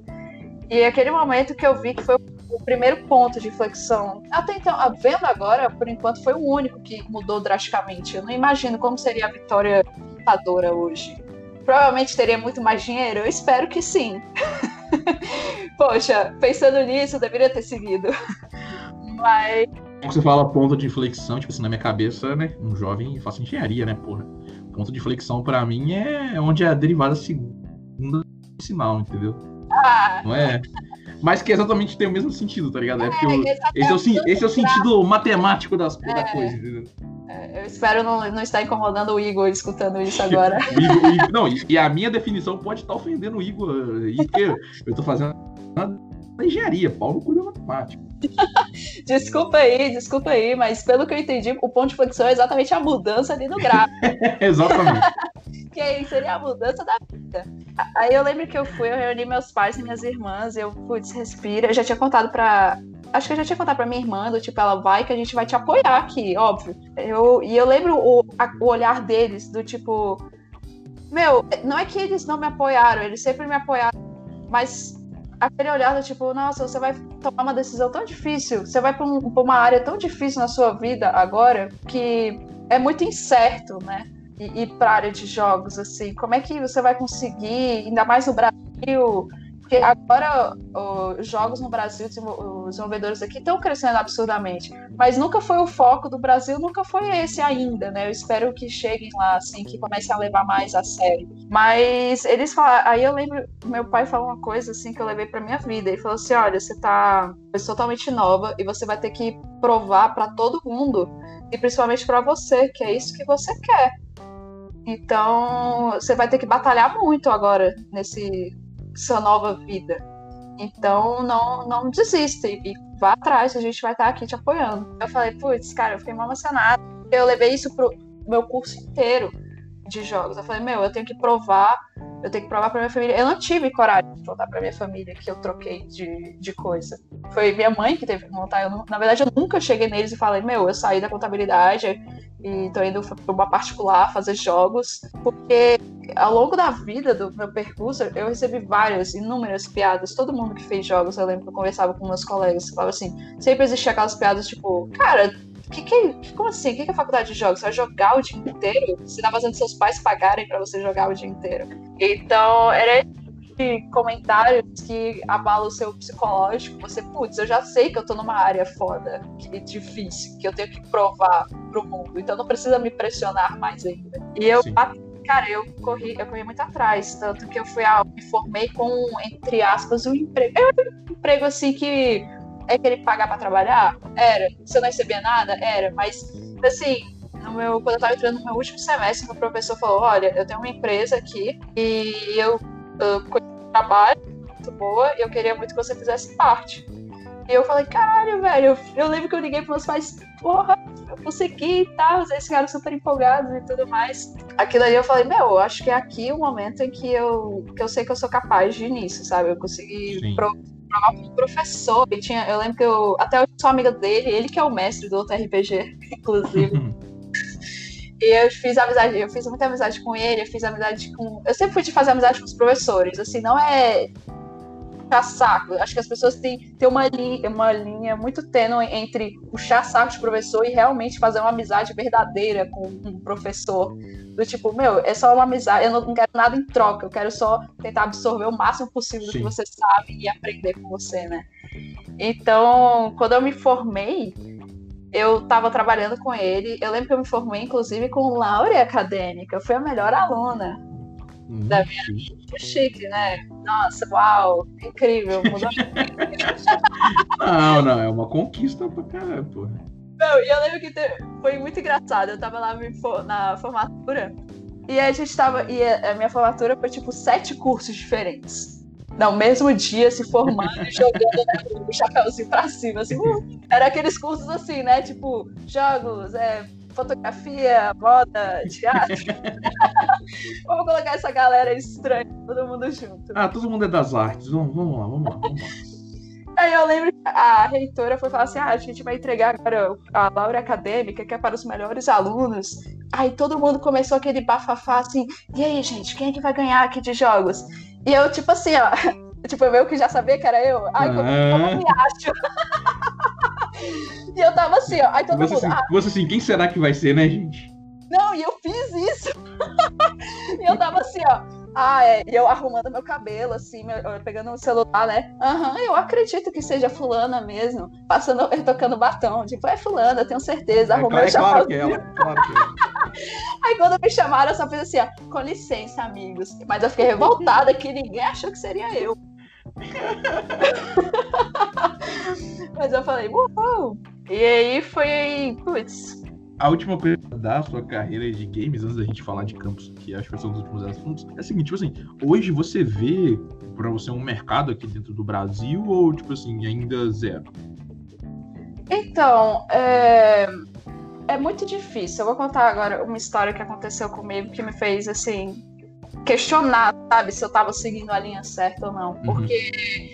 E aquele momento que eu vi que foi o primeiro ponto de inflexão. Até então, vendo agora, por enquanto, foi o único que mudou drasticamente. Eu não imagino como seria a vitória lutadora hoje. Provavelmente teria muito mais dinheiro? Eu espero que sim. Poxa, pensando nisso, eu deveria ter seguido. Mas. Você fala ponto de inflexão, tipo assim, na minha cabeça, né? Um jovem faço engenharia, né, porra? Ponto de inflexão para mim é onde é a derivada segunda sinal, entendeu? Ah. Não é? Mas que exatamente tem o mesmo sentido, tá ligado? É, porque o, esse, é o, esse é o sentido matemático das, é. da coisa, entendeu? É, eu espero não, não estar incomodando o Igor escutando isso agora. o Igor, o Igor, não, e a minha definição pode estar ofendendo o Igor. E que eu tô fazendo na engenharia, Paulo cuida matemática. desculpa aí, desculpa aí, mas pelo que eu entendi, o ponto de flexão é exatamente a mudança ali no gráfico. exatamente. Que aí seria a mudança da vida. Aí eu lembro que eu fui, eu reuni meus pais e minhas irmãs, eu, putz, respira. Eu já tinha contado pra. Acho que eu já tinha contado pra minha irmã, do tipo, ela vai que a gente vai te apoiar aqui, óbvio. Eu, e eu lembro o, a, o olhar deles, do tipo. Meu, não é que eles não me apoiaram, eles sempre me apoiaram, mas aquele olhar do tipo, nossa, você vai tomar uma decisão tão difícil, você vai para um, uma área tão difícil na sua vida agora que é muito incerto, né? E, e para a área de jogos, assim, como é que você vai conseguir, ainda mais no Brasil, porque agora os jogos no Brasil, os desenvolvedores aqui estão crescendo absurdamente. Mas nunca foi o foco do Brasil, nunca foi esse ainda, né? Eu espero que cheguem lá, assim, que comecem a levar mais a sério. Mas eles falaram. Aí eu lembro, meu pai falou uma coisa assim que eu levei pra minha vida. Ele falou assim: olha, você tá totalmente nova e você vai ter que provar para todo mundo, e principalmente para você, que é isso que você quer. Então, você vai ter que batalhar muito agora nesse sua nova vida. Então, não, não desista e vá atrás, a gente vai estar aqui te apoiando. Eu falei, putz, cara, eu fiquei emocionada. Eu levei isso pro meu curso inteiro de jogos. Eu falei, meu, eu tenho que provar, eu tenho que provar pra minha família. Eu não tive coragem de contar pra minha família que eu troquei de, de coisa. Foi minha mãe que teve que montar. Eu, na verdade, eu nunca cheguei neles e falei, meu, eu saí da contabilidade e tô indo pra uma particular fazer jogos, porque ao longo da vida do meu percurso, eu recebi várias, inúmeras piadas. Todo mundo que fez jogos, eu lembro que eu conversava com meus colegas, falava assim, sempre existia aquelas piadas tipo, cara, que que, como assim? O que, que é faculdade de jogos? Você vai jogar o dia inteiro? Você tá fazendo seus pais pagarem para você jogar o dia inteiro. Então, era de comentários que abalam o seu psicológico. Você, putz, eu já sei que eu tô numa área foda, que é difícil, que eu tenho que provar pro mundo. Então não precisa me pressionar mais ainda. E eu Sim cara, eu corri, eu corri muito atrás, tanto que eu fui a, me formei com, entre aspas, um emprego. Era um emprego assim que é que ele pagar para trabalhar? Era. Se eu não recebia nada? Era. Mas, assim, no meu, quando eu tava entrando no meu último semestre, meu professor falou: Olha, eu tenho uma empresa aqui e eu, eu trabalho muito boa e eu queria muito que você fizesse parte. E eu falei, caralho, velho. Eu, eu lembro que eu liguei pros meus pais, porra, eu consegui e tal. Eles ficaram super empolgados e tudo mais. Aquilo ali eu falei, meu, eu acho que é aqui o momento em que eu, que eu sei que eu sou capaz de nisso, sabe? Eu consegui provar pro professor. E tinha, eu lembro que eu. Até eu sou amiga dele, ele que é o mestre do outro RPG, inclusive. E eu fiz amizade, eu fiz muita amizade com ele, eu fiz amizade com. Eu sempre fui de fazer amizade com os professores. Assim, não é puxar saco. Acho que as pessoas têm, têm uma, linha, uma linha muito tênue entre puxar saco de professor e realmente fazer uma amizade verdadeira com um professor. Do tipo, meu, é só uma amizade, eu não quero nada em troca, eu quero só tentar absorver o máximo possível do Sim. que você sabe e aprender com você, né? Então, quando eu me formei, eu estava trabalhando com ele. Eu lembro que eu me formei, inclusive, com Laure Acadêmica. Eu fui a melhor aluna Da minha vida. Chique, né? Nossa, uau, incrível. Mudou não, não, é uma conquista pra caramba, pô. Não, e eu lembro que foi muito engraçado. Eu tava lá na formatura e a gente tava. E a minha formatura foi tipo sete cursos diferentes. No mesmo dia, se formando e jogando né, o chapéuzinho pra cima. Assim, uh, era aqueles cursos assim, né? Tipo, jogos, é, fotografia, moda, teatro. vamos colocar essa galera estranha, todo mundo junto. Ah, todo mundo é das artes. Vamos, vamos lá, vamos lá, vamos lá. Aí eu lembro que a reitora foi falar assim: ah, a gente vai entregar agora a Laura Acadêmica, que é para os melhores alunos. Aí todo mundo começou aquele bafafá assim: e aí, gente, quem é que vai ganhar aqui de jogos? E eu, tipo assim, ó, tipo, eu que já sabia que era eu. Ai, como, como eu me acho? E eu tava assim, ó. Aí todo você mundo. Assim, ah, você assim, quem será que vai ser, né, gente? Não, e eu fiz isso. e eu tava assim, ó. Ah, é. E eu arrumando meu cabelo, assim, meu, pegando o celular, né? Aham, uhum, eu acredito que seja fulana mesmo. Passando, tocando batom. Tipo, é fulana, tenho certeza. Arrumei é, é claro que é ela, claro que é. Aí quando me chamaram, eu só fiz assim, ó, com licença, amigos. Mas eu fiquei revoltada que ninguém achou que seria eu. Mas eu falei, uau! E aí foi, putz. A última pergunta da sua carreira de games, antes da gente falar de campos, que acho que são os últimos assuntos, é a seguinte, tipo assim, hoje você vê para você um mercado aqui dentro do Brasil ou, tipo assim, ainda zero? Então, é, é muito difícil. Eu vou contar agora uma história que aconteceu comigo que me fez, assim, questionar, sabe, se eu tava seguindo a linha certa ou não. Uhum. Porque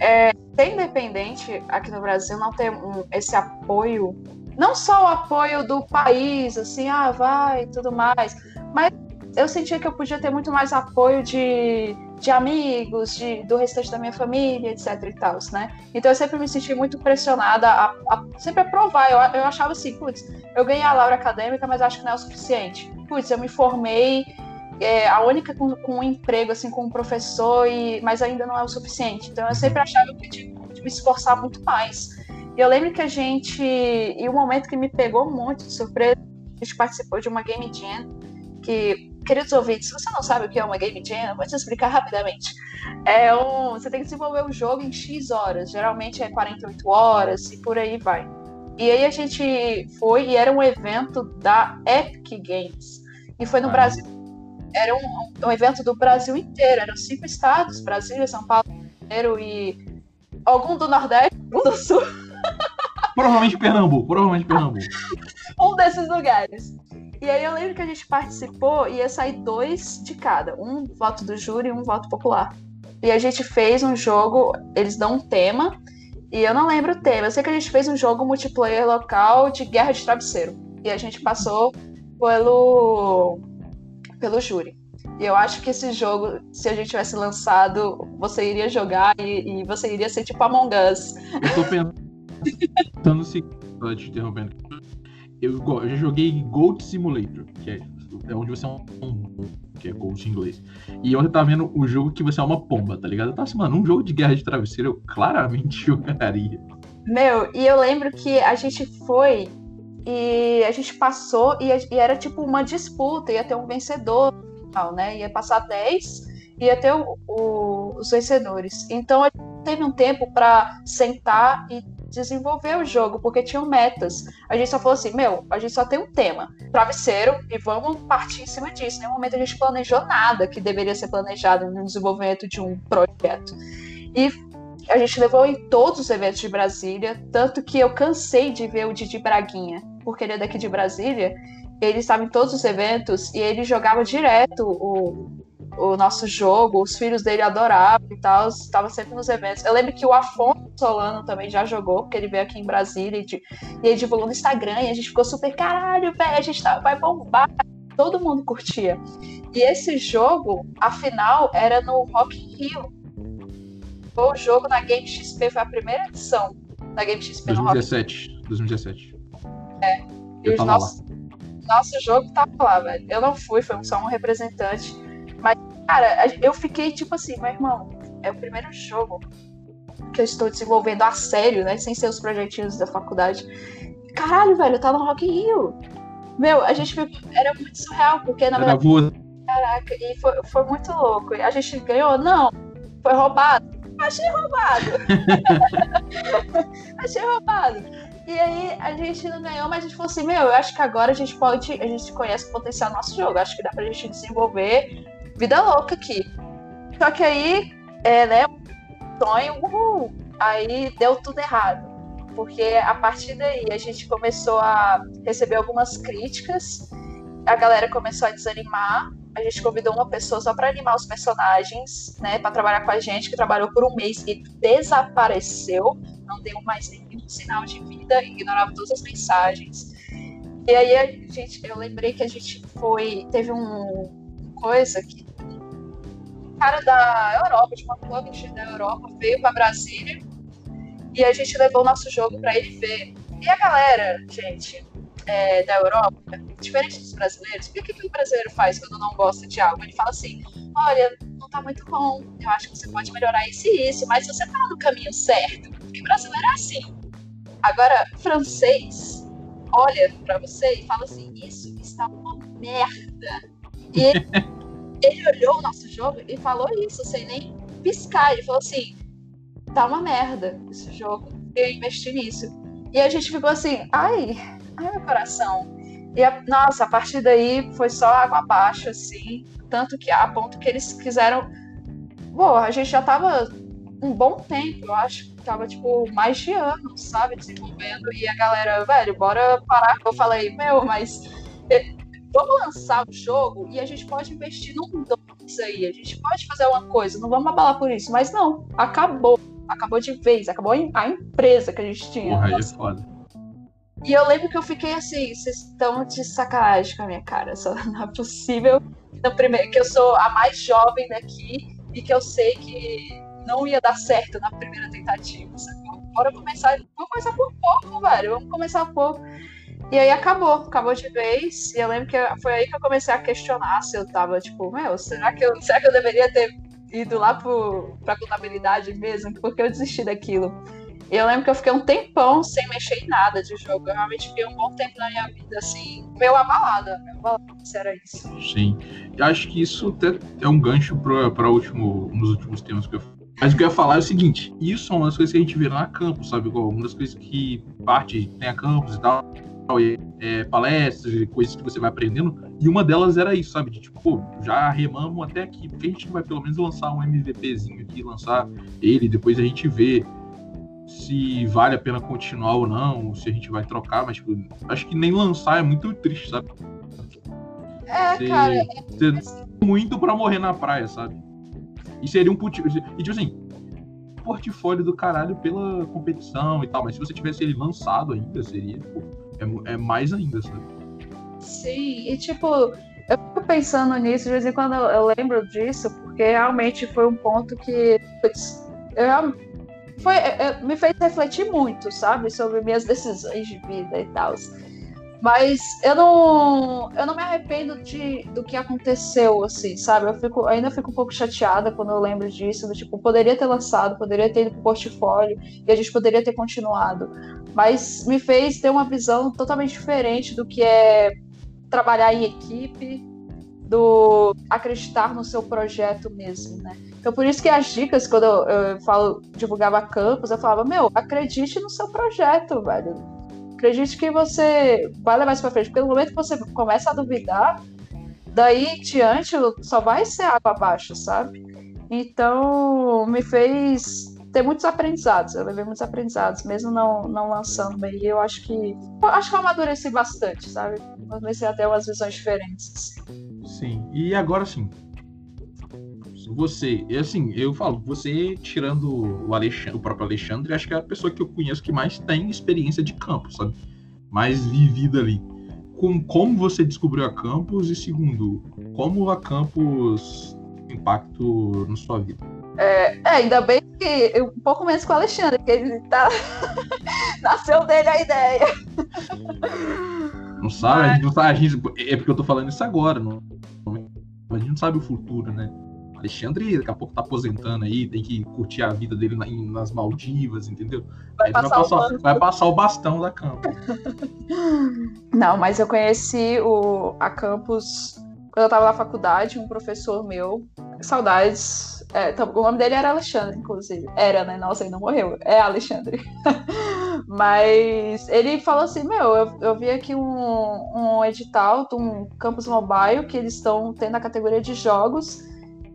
é, ser independente aqui no Brasil não tem um, esse apoio, não só o apoio do país, assim, ah, vai e tudo mais, mas eu sentia que eu podia ter muito mais apoio de, de amigos, de, do restante da minha família, etc e tal, né? Então eu sempre me senti muito pressionada a, a sempre aprovar. Eu, eu achava assim, putz, eu ganhei a Laura acadêmica, mas acho que não é o suficiente. Putz, eu me formei, é, a única com, com, um emprego, assim, com um professor, e, mas ainda não é o suficiente. Então eu sempre achava que eu tinha que me esforçar muito mais. E eu lembro que a gente, e o momento que me pegou muito de surpresa, a gente participou de uma Game Jam, que, queridos ouvintes, se você não sabe o que é uma Game Jam, eu vou te explicar rapidamente. É um, você tem que desenvolver o jogo em X horas, geralmente é 48 horas e por aí vai. E aí a gente foi e era um evento da Epic Games. E foi no ah. Brasil. Era um, um, evento do Brasil inteiro. Eram cinco estados: Brasília, São Paulo, inteiro e algum do Nordeste, algum do Sul. Provavelmente Pernambuco, provavelmente Pernambuco. um desses lugares. E aí eu lembro que a gente participou e ia sair dois de cada. Um voto do júri e um voto popular. E a gente fez um jogo, eles dão um tema, e eu não lembro o tema. Eu sei que a gente fez um jogo multiplayer local de guerra de travesseiro. E a gente passou pelo, pelo júri. E eu acho que esse jogo, se a gente tivesse lançado, você iria jogar e, e você iria ser tipo Among Us. Eu tô pensando se. te interrompendo eu, eu já joguei Gold Simulator, que é, é onde você é um, que é Gold em inglês. E eu tava vendo o jogo que você é uma pomba, tá ligado? Eu tava assim, mano, um jogo de guerra de travesseiro eu claramente jogaria. Meu, e eu lembro que a gente foi e a gente passou e, e era tipo uma disputa, ia ter um vencedor, né? Ia passar 10 ia ter o, o, os vencedores. Então a gente teve um tempo para sentar e desenvolver o jogo, porque tinham metas. A gente só falou assim, meu, a gente só tem um tema, travesseiro, e vamos partir em cima disso. Nenhum momento a gente planejou nada que deveria ser planejado no desenvolvimento de um projeto. E a gente levou em todos os eventos de Brasília, tanto que eu cansei de ver o Didi Braguinha, porque ele é daqui de Brasília, ele estava em todos os eventos e ele jogava direto o, o nosso jogo, os filhos dele adoravam e tal, estava sempre nos eventos. Eu lembro que o Afonso Solano também já jogou, porque ele veio aqui em Brasília e, e ele divulgou no Instagram e a gente ficou super, caralho, velho, a gente tá, vai bombar. Todo mundo curtia. E esse jogo, afinal, era no Rock Rio. Foi o jogo na Game XP, foi a primeira edição da Game XP 2017, no Rock 2017. É. E o nosso, nosso jogo tava lá, velho. Eu não fui, foi só um representante mas, cara, eu fiquei tipo assim, meu irmão, é o primeiro jogo que eu estou desenvolvendo a sério, né? Sem ser os projetinhos da faculdade. Caralho, velho, tá no Rock in Rio. Meu, a gente viu era muito surreal, porque na verdade. Caraca, e foi, foi muito louco. A gente ganhou? Não. Foi roubado. Achei roubado. Achei roubado. E aí a gente não ganhou, mas a gente falou assim, meu, eu acho que agora a gente pode, a gente conhece o potencial do nosso jogo. Acho que dá pra gente desenvolver vida louca aqui. Só que aí, é, né, sonho, uhul, aí deu tudo errado. Porque a partir daí a gente começou a receber algumas críticas, a galera começou a desanimar. A gente convidou uma pessoa só para animar os personagens, né, para trabalhar com a gente, que trabalhou por um mês e desapareceu, não deu mais nenhum sinal de vida, ignorava todas as mensagens. E aí a gente, eu lembrei que a gente foi, teve um coisa que cara da Europa, de uma publisher da Europa, veio para Brasília e a gente levou o nosso jogo para ele ver. E a galera, gente, é, da Europa, diferente dos brasileiros, o que, o brasileiro faz quando não gosta de algo? Ele fala assim: olha, não tá muito bom, eu acho que você pode melhorar isso e isso, mas você tá no caminho certo. Porque brasileiro é assim. Agora, francês olha para você e fala assim: isso está uma merda. E ele olhou o nosso jogo e falou isso, sem nem piscar. Ele falou assim: tá uma merda esse jogo, eu investi nisso. E a gente ficou assim: ai, ai, meu coração. E a, nossa, a partir daí foi só água abaixo, assim. Tanto que a ponto que eles quiseram. Pô, a gente já tava um bom tempo, eu acho. Tava, tipo, mais de anos, sabe, desenvolvendo. E a galera, velho, bora parar. Eu falei, meu, mas vamos lançar o jogo e a gente pode investir num dois aí, a gente pode fazer uma coisa, não vamos abalar por isso. Mas não, acabou. Acabou de vez, acabou a empresa que a gente tinha. Porra, aí é foda. E eu lembro que eu fiquei assim, vocês estão de sacanagem com a minha cara. Só não é possível no primeiro, que eu sou a mais jovem daqui e que eu sei que não ia dar certo na primeira tentativa. Bora começar. Vamos começar por pouco, velho. Vamos começar pouco. E aí acabou, acabou de vez. E eu lembro que foi aí que eu comecei a questionar se eu tava, tipo, meu, será que eu, será que eu deveria ter ido lá pro, pra contabilidade mesmo? Porque eu desisti daquilo. Eu lembro que eu fiquei um tempão sem mexer em nada de jogo. Eu realmente fiquei um bom tempo na minha vida, assim, meio abalada. Meio abalada, se era isso. Sim. Eu acho que isso até é um gancho para um dos últimos temas que eu mas o que eu ia falar é o seguinte: isso é uma das coisas que a gente vê lá na campus, sabe? Uma das coisas que parte tem a campus e tal, e, é, palestras e coisas que você vai aprendendo. E uma delas era isso, sabe? De tipo, pô, já remamos até aqui, porque a gente vai pelo menos lançar um MVPzinho aqui, lançar ele, depois a gente vê se vale a pena continuar ou não, se a gente vai trocar, mas tipo, acho que nem lançar é muito triste, sabe? É, você, cara. Você é muito para morrer na praia, sabe? E seria um E tipo assim, portfólio do caralho pela competição e tal, mas se você tivesse ele lançado ainda, seria, pô, é, é mais ainda, sabe? Sim, e tipo, eu fico pensando nisso, de vez em quando eu, eu lembro disso, porque realmente foi um ponto que eu, foi, eu, me fez refletir muito, sabe, sobre minhas decisões de vida e tal. Mas eu não, eu não me arrependo de, do que aconteceu, assim, sabe? Eu fico, ainda fico um pouco chateada quando eu lembro disso, do tipo, poderia ter lançado, poderia ter ido pro portfólio e a gente poderia ter continuado. Mas me fez ter uma visão totalmente diferente do que é trabalhar em equipe, do acreditar no seu projeto mesmo, né? Então por isso que as dicas, quando eu, eu falo, divulgava campus, eu falava, meu, acredite no seu projeto, velho acredite que você vai levar isso para frente. Porque no momento que você começa a duvidar, daí em diante só vai ser água abaixo, sabe? Então, me fez ter muitos aprendizados. Eu levei muitos aprendizados, mesmo não, não lançando bem. Eu acho que. Eu acho que eu amadureci bastante, sabe? Comecei a ter umas visões diferentes. Sim. E agora sim, você, assim, eu falo, você tirando o Alexandre, o próprio Alexandre, acho que é a pessoa que eu conheço que mais tem experiência de campo, sabe? Mais vivida ali. Com, como você descobriu a campus e segundo, como a campus impacto na sua vida? É, é, ainda bem que um pouco menos com o Alexandre, que ele tá. Nasceu dele a ideia. Não sabe? Mas... A gente não sabe. A gente... É porque eu tô falando isso agora, não... a gente não sabe o futuro, né? Alexandre daqui a pouco tá aposentando aí, tem que curtir a vida dele na, nas Maldivas, entendeu? Vai, passar, vai, passar, o vai passar o bastão da Campus. Não, mas eu conheci o, a Campus quando eu tava na faculdade, um professor meu, saudades. É, então, o nome dele era Alexandre, inclusive. Era, né? Nossa, ele não morreu. É Alexandre. Mas ele falou assim: Meu, eu, eu vi aqui um, um edital de um campus mobile que eles estão tendo a categoria de jogos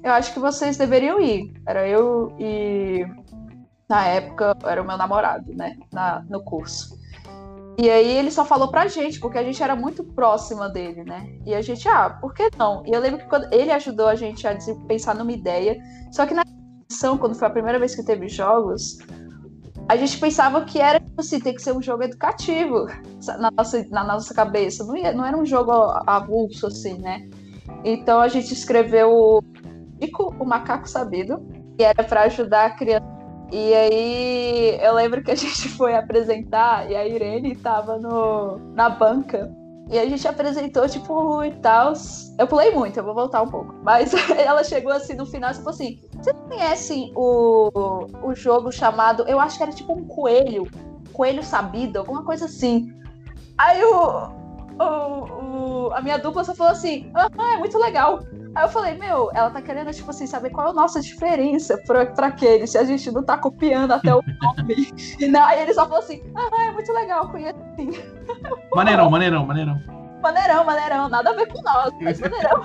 eu acho que vocês deveriam ir. Era eu e na época era o meu namorado, né, na, no curso. E aí ele só falou pra gente, porque a gente era muito próxima dele, né? E a gente, ah, por que não? E eu lembro que quando ele ajudou a gente a pensar numa ideia, só que na edição, quando foi a primeira vez que teve jogos, a gente pensava que era assim, tem que ser um jogo educativo na nossa, na nossa cabeça. Não, ia, não era um jogo avulso, assim, né? Então a gente escreveu o macaco sabido, que era para ajudar a criança. E aí eu lembro que a gente foi apresentar e a Irene tava no, na banca. E a gente apresentou, tipo, e tal. Eu pulei muito, eu vou voltar um pouco. Mas ela chegou assim no final e falou assim: Vocês conhecem o, o jogo chamado. Eu acho que era tipo um coelho. Coelho sabido, alguma coisa assim. Aí o, o, o, a minha dupla só falou assim: Ah, é muito legal. Aí eu falei, meu, ela tá querendo, tipo assim, saber qual é a nossa diferença pra, pra aquele, se a gente não tá copiando até o nome. e não, aí ele só falou assim, ah, é muito legal, conheço sim. Maneirão, maneirão, maneirão. Maneirão, maneirão, nada a ver com nós, mas maneirão.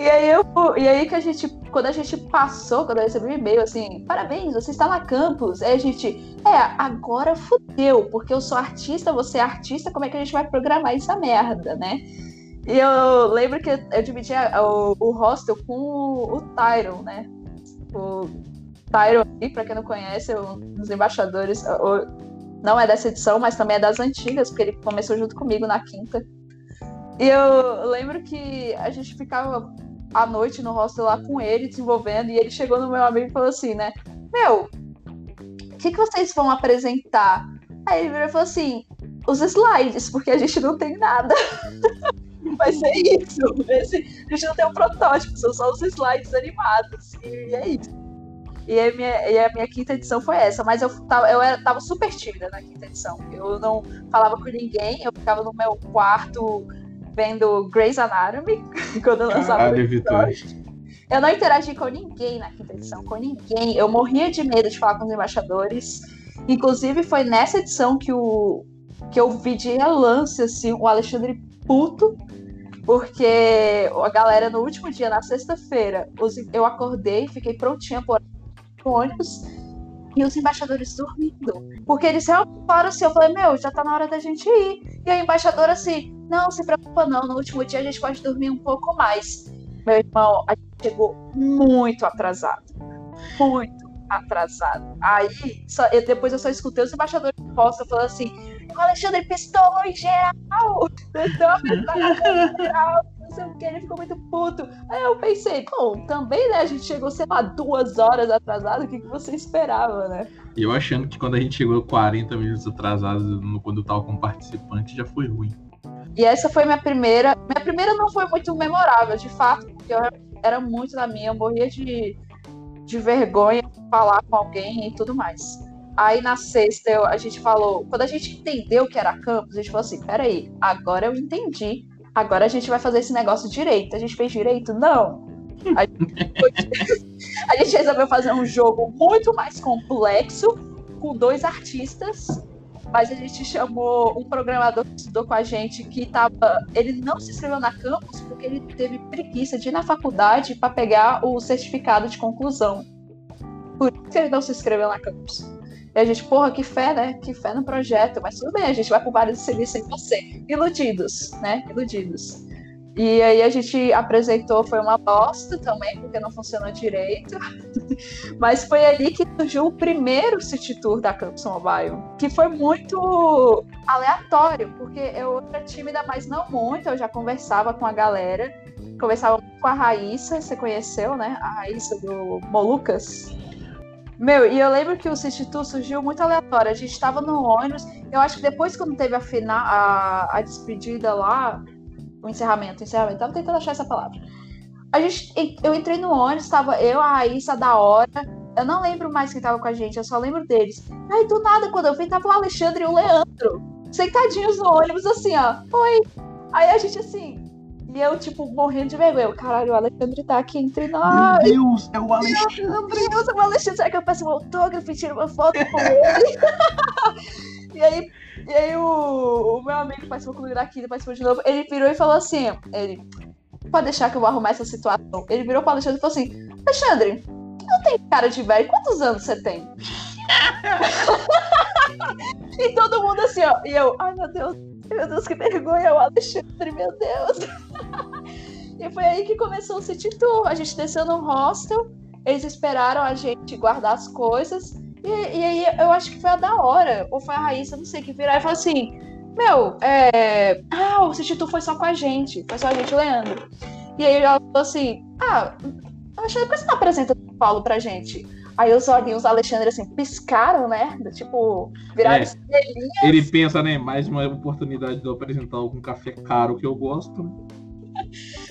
E aí, eu, e aí que a gente, quando a gente passou, quando eu recebi um e-mail assim, parabéns, você está na campus. Aí a gente, é, agora fudeu, porque eu sou artista, você é artista, como é que a gente vai programar essa merda, né? E eu lembro que eu dividia o, o hostel com o, o Tyron, né? O Tyron, para quem não conhece, é um dos embaixadores. O, não é dessa edição, mas também é das antigas, porque ele começou junto comigo na quinta. E eu lembro que a gente ficava à noite no hostel lá com ele, desenvolvendo, e ele chegou no meu amigo e falou assim, né? Meu, o que, que vocês vão apresentar? Aí ele virou e falou assim, os slides, porque a gente não tem nada. Vai ser isso. Esse, a gente não tem um protótipo, são só os slides animados. E é isso. E a, minha, e a minha quinta edição foi essa, mas eu eu era, tava super tímida na quinta edição. Eu não falava com ninguém, eu ficava no meu quarto vendo Grey's Anatomy quando eu lançava Caralho. Eu não interagi com ninguém na quinta edição, com ninguém. Eu morria de medo de falar com os embaixadores. Inclusive, foi nessa edição que, o, que eu vi de relance assim, o Alexandre puto, porque a galera no último dia, na sexta-feira, eu acordei, fiquei prontinha por ônibus e os embaixadores dormindo. Porque eles realmente falaram assim, eu falei, meu, já tá na hora da gente ir. E a embaixadora assim, não, se preocupa não, no último dia a gente pode dormir um pouco mais. Meu irmão, a gente chegou muito atrasado. Muito atrasado. Aí, só, eu, depois eu só escutei os embaixadores de posta falando assim, o Alexandre pistolou em geral! geral! não sei o que, ele ficou muito puto. Aí eu pensei, bom, também, né? A gente chegou, sei lá, duas horas atrasado, o que, que você esperava, né? Eu achando que quando a gente chegou 40 minutos atrasado, quando eu tava como participante, já foi ruim. E essa foi minha primeira. Minha primeira não foi muito memorável, de fato, porque eu era muito na minha, eu morria de, de vergonha de falar com alguém e tudo mais. Aí na sexta eu, a gente falou, quando a gente entendeu que era campus, a gente falou assim: peraí, agora eu entendi agora a gente vai fazer esse negócio direito. A gente fez direito? Não. A gente, a gente resolveu fazer um jogo muito mais complexo, com dois artistas, mas a gente chamou um programador que estudou com a gente que tava. Ele não se inscreveu na campus porque ele teve preguiça de ir na faculdade para pegar o certificado de conclusão. Por isso que ele não se inscreveu na campus. E a gente, porra, que fé, né? Que fé no projeto. Mas tudo bem, a gente vai pro vários serviços sem você. Iludidos, né? Iludidos. E aí a gente apresentou, foi uma bosta também, porque não funcionou direito. Mas foi ali que surgiu o primeiro City Tour da Campus Mobile, que foi muito aleatório, porque eu era tímida, mas não muito, eu já conversava com a galera, conversava com a Raíssa, você conheceu, né? A Raíssa do Molucas. Meu, e eu lembro que o City Tour surgiu muito aleatório. A gente estava no ônibus. Eu acho que depois, quando teve a, final, a, a despedida lá, o encerramento, encerramento, tava tentando achar essa palavra. A gente, eu entrei no ônibus, estava eu, a Raíssa, da hora. Eu não lembro mais quem tava com a gente, eu só lembro deles. Aí do nada, quando eu vi, tava o Alexandre e o Leandro, sentadinhos no ônibus, assim, ó. Oi. Aí a gente assim, e eu, tipo, morrendo de vergonha. Eu, caralho, o Alexandre tá aqui entre nós. Meu Deus, é o Alexandre. Meu Deus, é o Alexandre. Será que eu peço um autógrafo e tiro uma foto com ele? e aí, e aí o, o meu amigo participou comigo daqui, participou de novo. Ele virou e falou assim: ele, pode deixar que eu vou arrumar essa situação. Ele virou pro Alexandre e falou assim: Alexandre, eu tenho cara de velho, quantos anos você tem? e todo mundo assim, ó. E eu, ai meu Deus, meu Deus, que vergonha, o Alexandre, meu Deus. e foi aí que começou o City Tour. A gente desceu no hostel, eles esperaram a gente guardar as coisas. E, e aí eu acho que foi a da hora, ou foi a Raíssa, não sei, que virar e falou assim: Meu, é... ah, o Tour foi só com a gente, foi só a gente, o Leandro. E aí ela falou assim: Ah, Alexandre, por que você não apresenta o Paulo pra gente? Aí os olhinhos do Alexandre assim piscaram, né? Tipo, viraram é, estrelinhas. Ele pensa, né? Mais uma oportunidade de eu apresentar algum café caro que eu gosto.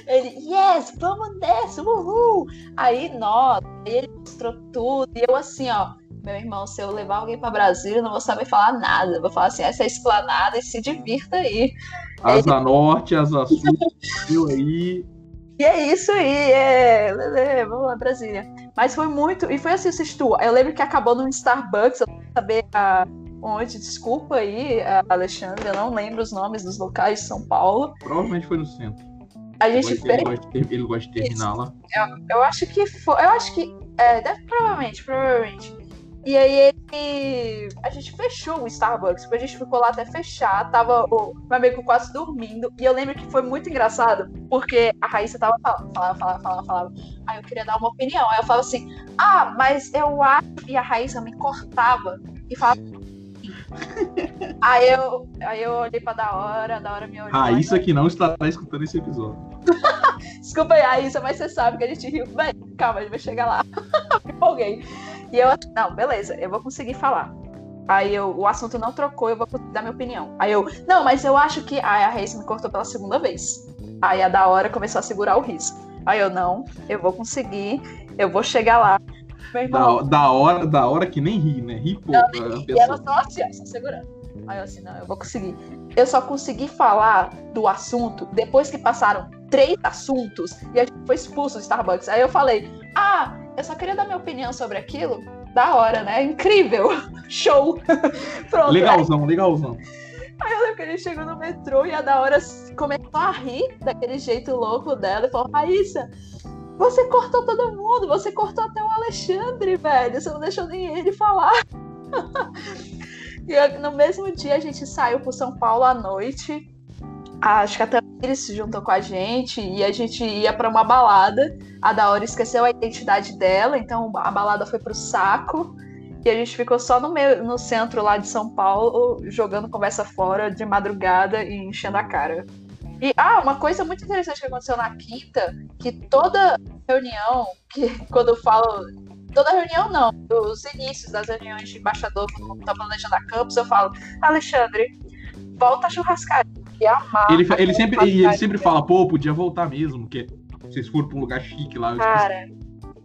Ele, yes, vamos nessa, uhul! Aí, nossa, ele mostrou tudo. E eu assim, ó, meu irmão, se eu levar alguém para Brasília, eu não vou saber falar nada. Eu vou falar assim, essa é a esplanada e se divirta aí. Asa ele... Norte, Asa Sul, eu aí. E é isso aí, é, vamos lá, Brasília. Mas foi muito. E foi assim, Sistu. Eu lembro que acabou num Starbucks, eu não saber a, onde. Desculpa aí, Alexandre, eu não lembro os nomes dos locais de São Paulo. Provavelmente foi no centro. A gente ele, fez... gosta de, ele gosta de terminar lá. Eu, eu acho que foi. Eu acho que. É, deve, provavelmente, provavelmente. E aí ele. A gente fechou o Starbucks, porque a gente ficou lá até fechar. Tava o meu amigo quase dormindo. E eu lembro que foi muito engraçado, porque a Raíssa tava falando, falava, falava, falava, falava. Aí eu queria dar uma opinião. Aí eu falava assim, ah, mas eu acho. E a Raíssa me cortava e falava. Aí eu, aí eu olhei pra da hora, a da hora me olhou. Raíssa que não estará escutando esse episódio. Desculpa aí, Raíssa, mas você sabe que a gente riu. Bem, calma, a gente vai chegar lá. me empolguei. E eu, não, beleza, eu vou conseguir falar. Aí eu, o assunto não trocou, eu vou dar minha opinião. Aí eu, não, mas eu acho que. Aí a Raíssa me cortou pela segunda vez. Aí a da hora começou a segurar o riso. Aí eu, não, eu vou conseguir, eu vou chegar lá. Da, da hora, da hora que nem ri, né? Ri pouco. Não, a E ela só assim, ó, só segurando. Aí eu assim, não, eu vou conseguir. Eu só consegui falar do assunto depois que passaram três assuntos e a gente foi expulso do Starbucks. Aí eu falei, ah, eu só queria dar minha opinião sobre aquilo. Da hora, né? Incrível. Show. Pronto. Legalzão, legalzão. Aí eu lembro que ele chegou no metrô e a da hora começou a rir daquele jeito louco dela e falou: Raíssa, você cortou todo mundo, você cortou até o Alexandre, velho. Você não deixou nem ele falar. e no mesmo dia a gente saiu pro São Paulo à noite. Acho que até ele se juntou com a gente e a gente ia pra uma balada. A da hora esqueceu a identidade dela, então a balada foi pro saco. E a gente ficou só no, meio, no centro lá de São Paulo, jogando conversa fora de madrugada e enchendo a cara. E, ah, uma coisa muito interessante que aconteceu na quinta, que toda reunião, que quando eu falo. Toda reunião não, os inícios das reuniões de embaixador, quando tá planejando a campus, eu falo, Alexandre, volta a churrascaria. E amar. Ele, ele, sempre, e ele sempre fala, pô, podia voltar mesmo, porque vocês foram pra um lugar chique lá. Cara,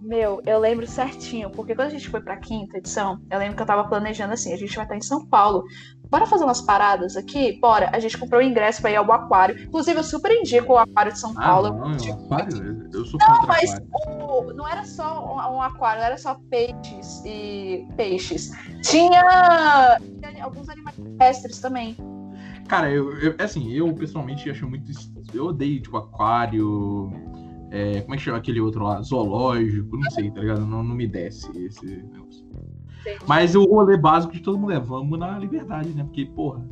meu, eu lembro certinho, porque quando a gente foi pra quinta edição, eu lembro que eu tava planejando assim, a gente vai estar em São Paulo. Bora fazer umas paradas aqui? Bora. A gente comprou o ingresso pra ir ao aquário. Inclusive, eu super indico o aquário de São Ah, Paulo. não, Tipo, eu, aquário, eu sou contra mas o- não era só um, um aquário, não era só peixes e peixes. Tinha, tinha alguns animais terrestres também. Cara, eu, eu- assim, eu pessoalmente acho muito. Eu odeio, tipo, aquário. é, como é que chama aquele outro lá? Zoológico, não sei, tá ligado? Não, não me desce esse negócio. Mas o rolê básico de todo mundo é vamos na liberdade, né? Porque, porra.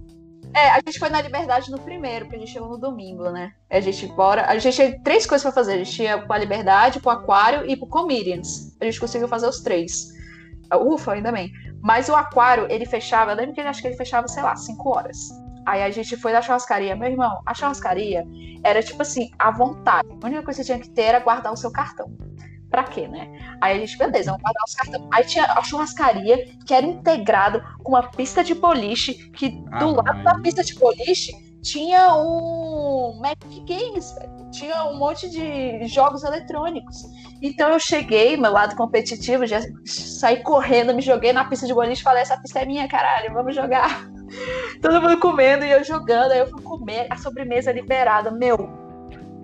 É, a gente foi na Liberdade no primeiro, porque a gente chegou no domingo, né? A gente bora. A gente tinha três coisas pra fazer. A gente ia pra Liberdade, pro Aquário e pro Comedians. A gente conseguiu fazer os três. Ufa, ainda bem. Mas o Aquário, ele fechava. Eu lembro que ele acho que ele fechava, sei lá, cinco horas. Aí a gente foi na churrascaria. Meu irmão, a churrascaria era tipo assim, à vontade. A única coisa que você tinha que ter era guardar o seu cartão. Pra quê, né? Aí a gente, beleza, vamos guardar os cartões. Aí tinha a churrascaria que era integrado com uma pista de boliche, que do Ah, lado da pista de boliche tinha um Mac Games, velho. Tinha um monte de jogos eletrônicos. Então eu cheguei, meu lado competitivo, já saí correndo, me joguei na pista de boliche e falei, essa pista é minha, caralho, vamos jogar. Todo mundo comendo e eu jogando, aí eu fui comer, a sobremesa liberada, meu.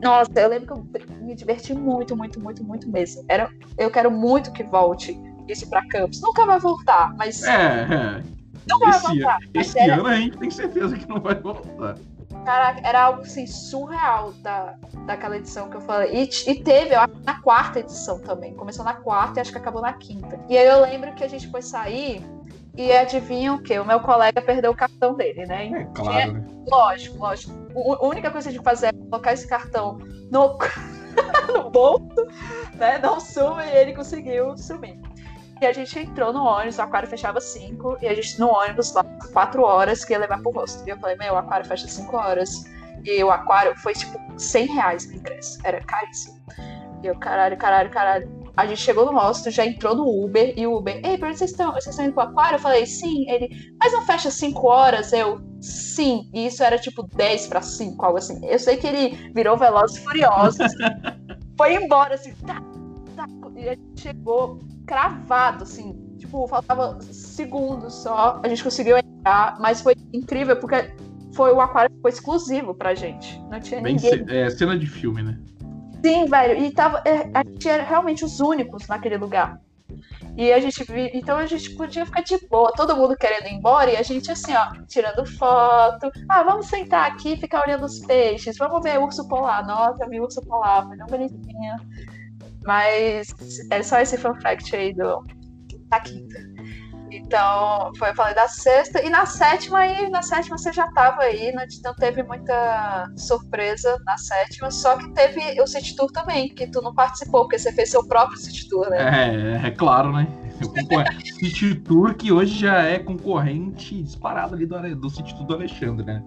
Nossa, eu lembro que eu me diverti muito, muito, muito, muito mesmo. Era, eu quero muito que volte isso pra Campos. Nunca vai voltar, mas É, é. não vai voltar. Esse era, ano a gente tem certeza que não vai voltar. caraca, era algo assim, surreal da, daquela edição que eu falei. E, e teve, eu acho, na quarta edição também. Começou na quarta e acho que acabou na quinta. E aí eu lembro que a gente foi sair e adivinha o quê? O meu colega perdeu o cartão dele, né? É claro, né? Lógico, lógico. O- A única coisa que a gente fazer é colocar esse cartão no, no bolso, né? Não suma e ele conseguiu sumir. E a gente entrou no ônibus, o aquário fechava 5, e a gente no ônibus lá, 4 horas, que ia levar pro rosto. E eu falei, meu, o aquário fecha 5 horas. E o aquário foi tipo 100 reais o ingresso, era caríssimo. E eu, caralho, caralho, caralho. A gente chegou no hostel, já entrou no Uber, e o Uber, ei, pra onde vocês estão? Vocês estão indo pro aquário? Eu falei, sim. Ele, mas não fecha 5 horas? Eu, sim. E isso era tipo 10 pra 5, algo assim. Eu sei que ele virou Velozes Furiosos, foi embora, assim, tá, tá. E a gente chegou cravado, assim. Tipo, faltava segundos só. A gente conseguiu entrar, mas foi incrível, porque foi o aquário foi exclusivo pra gente. Não tinha Bem ninguém. é, cena de filme, né? Sim, velho. E tava, é, a gente era realmente os únicos naquele lugar. E a gente então a gente podia ficar de boa, todo mundo querendo ir embora, e a gente assim, ó, tirando foto. Ah, vamos sentar aqui e ficar olhando os peixes. Vamos ver urso polar. Nossa, eu vi urso polar, foi tão bonitinha. Mas é só esse fun fact aí do, da quinta. Então, foi, eu falei da sexta. E na sétima, aí, na sétima você já tava aí, não, não teve muita surpresa na sétima, só que teve o City Tour também, que tu não participou, porque você fez seu próprio City Tour, né? É, é claro, né? City Tour, que hoje já é concorrente disparado ali do, do City Tour do Alexandre, né?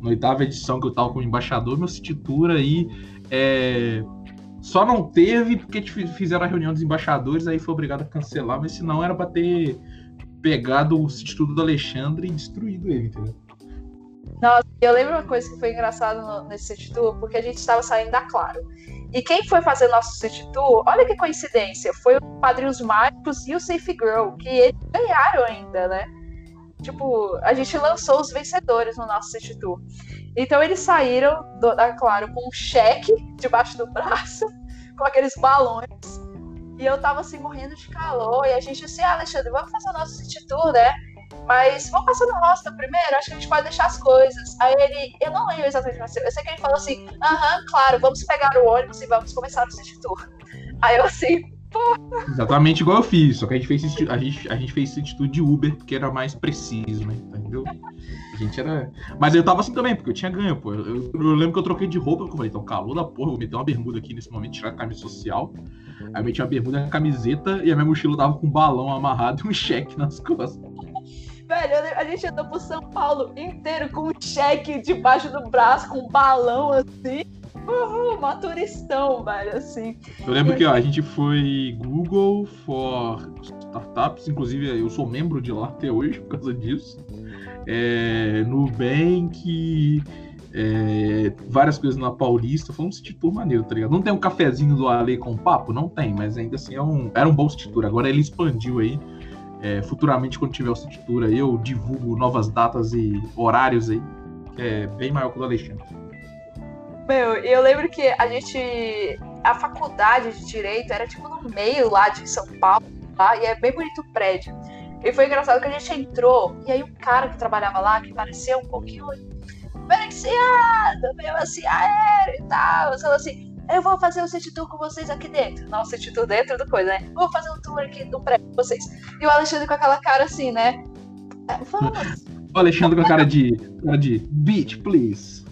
Na oitava edição que eu tava como embaixador, meu City Tour aí é... só não teve porque fizeram a reunião dos embaixadores, aí foi obrigado a cancelar, mas senão era pra ter pegado o Tour do Alexandre e destruído ele, entendeu? Nossa, eu lembro uma coisa que foi engraçada nesse City Tour, porque a gente estava saindo da Claro. E quem foi fazer nosso City Tour, olha que coincidência, foi o Padrinhos Mágicos e o Safe Girl, que eles ganharam ainda, né? Tipo, a gente lançou os vencedores no nosso City Tour. Então eles saíram da Claro com um cheque debaixo do braço, com aqueles balões. E eu tava assim, morrendo de calor. E a gente assim, ah, Alexandre, vamos fazer o nosso City Tour, né? Mas vamos passar no rosto primeiro, acho que a gente pode deixar as coisas. Aí ele, eu não lembro exatamente o que Eu sei que ele falou assim: aham, claro, vamos pegar o ônibus e vamos começar o City Tour. Aí eu assim, pô. Exatamente igual eu fiz, só que a gente fez a gente, a gente fez Tour de Uber porque era mais preciso, né? Entendeu? A gente era. Mas eu tava assim também, porque eu tinha ganho, pô. Eu, eu lembro que eu troquei de roupa, eu falei, então calor da porra, vou meter uma bermuda aqui nesse momento, tirar a camisa social. Aí eu meti uma bermuda na camiseta e a minha mochila tava com um balão amarrado e um cheque nas costas. Velho, a gente andou pro São Paulo inteiro com um cheque debaixo do braço, com um balão assim. Uhul, uma turistão, velho, assim. Eu lembro que ó, a gente foi Google for Startups, inclusive eu sou membro de lá até hoje por causa disso. É, Nubank, é, várias coisas na Paulista. Foi um city tour maneiro, tá ligado? Não tem um cafezinho do Ale com papo? Não tem, mas ainda assim é um, era um bom city tour. Agora ele expandiu aí. É, futuramente, quando tiver o City Tour aí, eu divulgo novas datas e horários aí, que é bem maior que o do Alexandre. Meu, eu lembro que a gente. A faculdade de Direito era tipo no meio lá de São Paulo, tá? E é bem bonito o prédio. E foi engraçado que a gente entrou, e aí um cara que trabalhava lá, que parecia um pouquinho beneficiado, meio assim, aéreo e tal, falou assim: eu vou fazer o city tour com vocês aqui dentro. Não, city tour dentro do coisa, né? Vou fazer um tour aqui do prédio com vocês. E o Alexandre com aquela cara assim, né? É, vamos. O Alexandre com a cara de. cara de beach, please.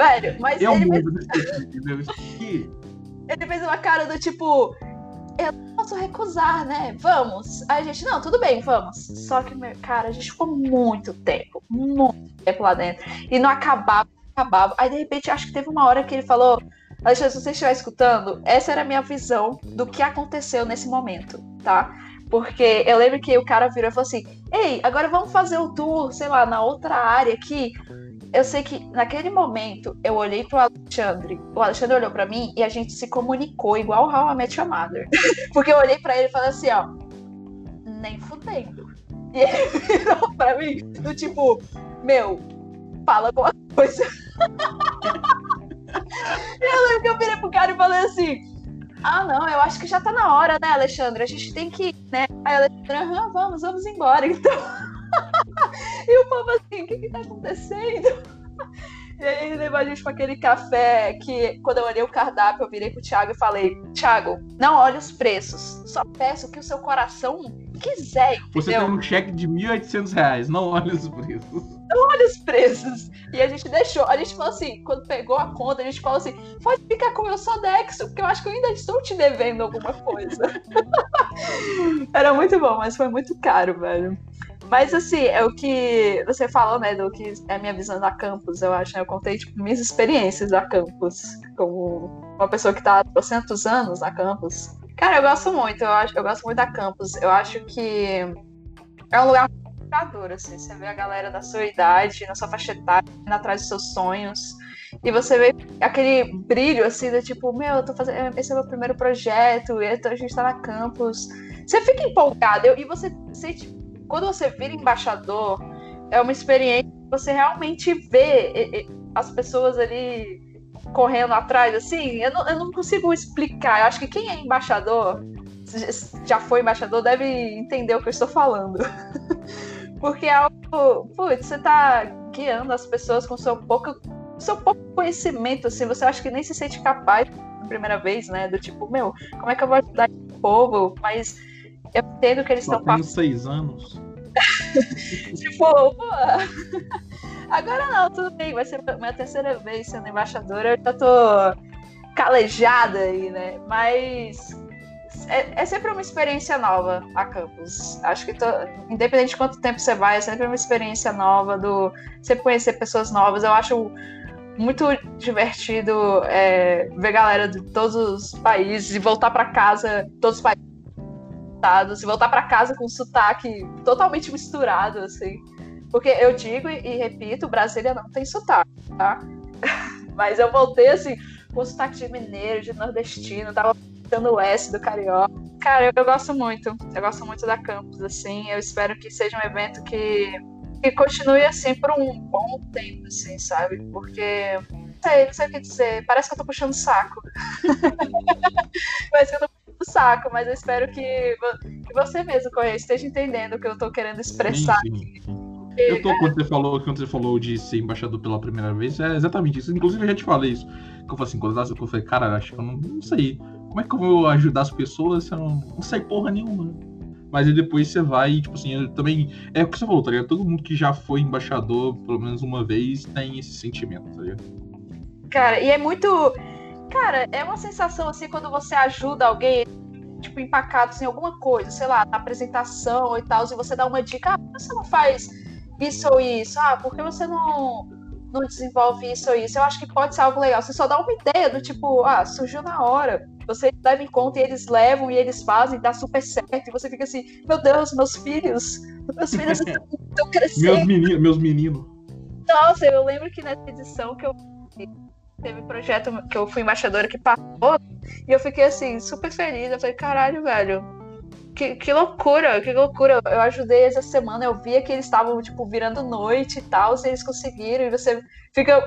Velho, mas eu ele. Fez... ele fez uma cara do tipo. Eu não posso recusar, né? Vamos. Aí a gente, não, tudo bem, vamos. Só que, cara, a gente ficou muito tempo, muito tempo lá dentro. E não acabava, acabava. Aí, de repente, acho que teve uma hora que ele falou: Alexandre, se você estiver escutando, essa era a minha visão do que aconteceu nesse momento, tá? Porque eu lembro que o cara virou e falou assim: Ei, agora vamos fazer o tour, sei lá, na outra área aqui. Eu sei que naquele momento eu olhei pro Alexandre, o Alexandre olhou para mim e a gente se comunicou igual o How I Met Your Mother. Porque eu olhei para ele e falei assim: Ó, nem fudendo. E ele virou pra mim, do tipo, meu, fala alguma coisa. eu lembro que eu virei pro cara e falei assim: Ah, não, eu acho que já tá na hora, né, Alexandre? A gente tem que ir, né? Aí Alexandre, aham, vamos, vamos embora, então. E o povo assim: O que que tá acontecendo? E aí ele levou a gente para aquele café que, quando eu olhei o cardápio, eu virei pro Thiago e falei: Thiago, não olhe os preços, só peço que o seu coração quiser. Entendeu? Você tem um cheque de 1.800 reais, não olhe os preços não olha os preços. E a gente deixou, a gente falou assim, quando pegou a conta, a gente falou assim, pode ficar com o meu Sodexo, porque eu acho que eu ainda estou te devendo alguma coisa. Era muito bom, mas foi muito caro, velho. Mas assim, é o que você falou, né, do que é a minha visão da campus, eu acho, né? Eu contei, tipo, minhas experiências da campus, como uma pessoa que tá há 200 anos na campus. Cara, eu gosto muito, eu, acho, eu gosto muito da campus. Eu acho que é um lugar inspirador, assim. Você vê a galera da sua idade, na sua faixa etária, atrás dos seus sonhos. E você vê aquele brilho, assim, do tipo, meu, eu tô fazendo. Esse é o meu primeiro projeto, a gente tá na campus. Você fica empolgado, e você sente. Quando você vira embaixador, é uma experiência que você realmente vê as pessoas ali correndo atrás, assim. Eu não, eu não consigo explicar. Eu acho que quem é embaixador já foi embaixador deve entender o que eu estou falando. Porque é algo. Putz, você tá guiando as pessoas com seu pouco, seu pouco conhecimento, assim, você acha que nem se sente capaz primeira vez, né? Do tipo, meu, como é que eu vou ajudar o povo? Mas eu entendo que eles estão passando. seis anos. tipo, pô. Agora não, tudo bem, vai ser minha terceira vez sendo embaixadora, eu já tô calejada aí, né? Mas é, é, sempre uma experiência nova a campus. Acho que, tô, independente de quanto tempo você vai, é sempre uma experiência nova, do sempre conhecer pessoas novas. Eu acho muito divertido é, ver galera de todos os países e voltar para casa, todos os países e voltar para casa com um sotaque totalmente misturado, assim. Porque eu digo e, e repito, Brasília não tem sotaque, tá? Mas eu voltei assim, com sotaque de mineiro, de nordestino, tava dando o S do carioca. Cara, eu, eu, gosto muito. Eu gosto muito da campus, assim. Eu espero que seja um evento que, que continue assim por um bom tempo, assim, sabe? Porque. Não sei, não sei o que dizer. Parece que eu tô puxando saco. Parece que eu tô puxando saco, mas eu espero que, você mesmo, Correia, esteja entendendo o que eu tô querendo expressar. Sim, sim. Eu tô, quando você falou, quando você falou de ser embaixador pela primeira vez, é exatamente isso. Inclusive, eu já te falei isso. Que eu falei assim, quando eu falei, cara, acho que eu não, não sei. Como é que eu vou ajudar as pessoas se eu não, não sei porra nenhuma? Mas aí depois você vai, tipo assim, eu também. É o que você falou, tá ligado? Todo mundo que já foi embaixador, pelo menos uma vez, tem esse sentimento, tá ligado? Cara, e é muito. Cara, é uma sensação assim quando você ajuda alguém, tipo, empacado em assim, alguma coisa, sei lá, na apresentação e tal, e você dá uma dica, ah, você não faz isso ou isso? Ah, por que você não, não desenvolve isso ou isso? Eu acho que pode ser algo legal. Você só dá uma ideia do tipo, ah, surgiu na hora. Você leva em conta e eles levam e eles fazem, dá super certo. E você fica assim, meu Deus, meus filhos, meus filhos estão crescendo. Meus meninos, meus meninos. Nossa, eu lembro que nessa edição que eu teve projeto que eu fui embaixadora que passou, e eu fiquei assim, super feliz. Eu falei, caralho, velho, que, que loucura, que loucura. Eu ajudei essa semana, eu via que eles estavam, tipo, virando noite e tal, e eles conseguiram, e você fica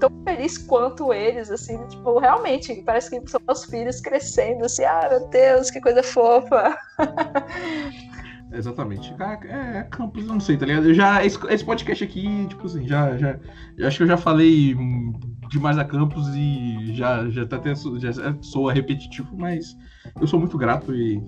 tão feliz quanto eles, assim, tipo, realmente, parece que são meus filhos crescendo, assim, ah, meu Deus, que coisa fofa. Exatamente. É, é campus, não sei, tá ligado? Eu já, esse, podcast aqui, tipo assim, já, já, acho que eu já falei demais a campus e já, já tá até, já soa repetitivo, mas eu sou muito grato e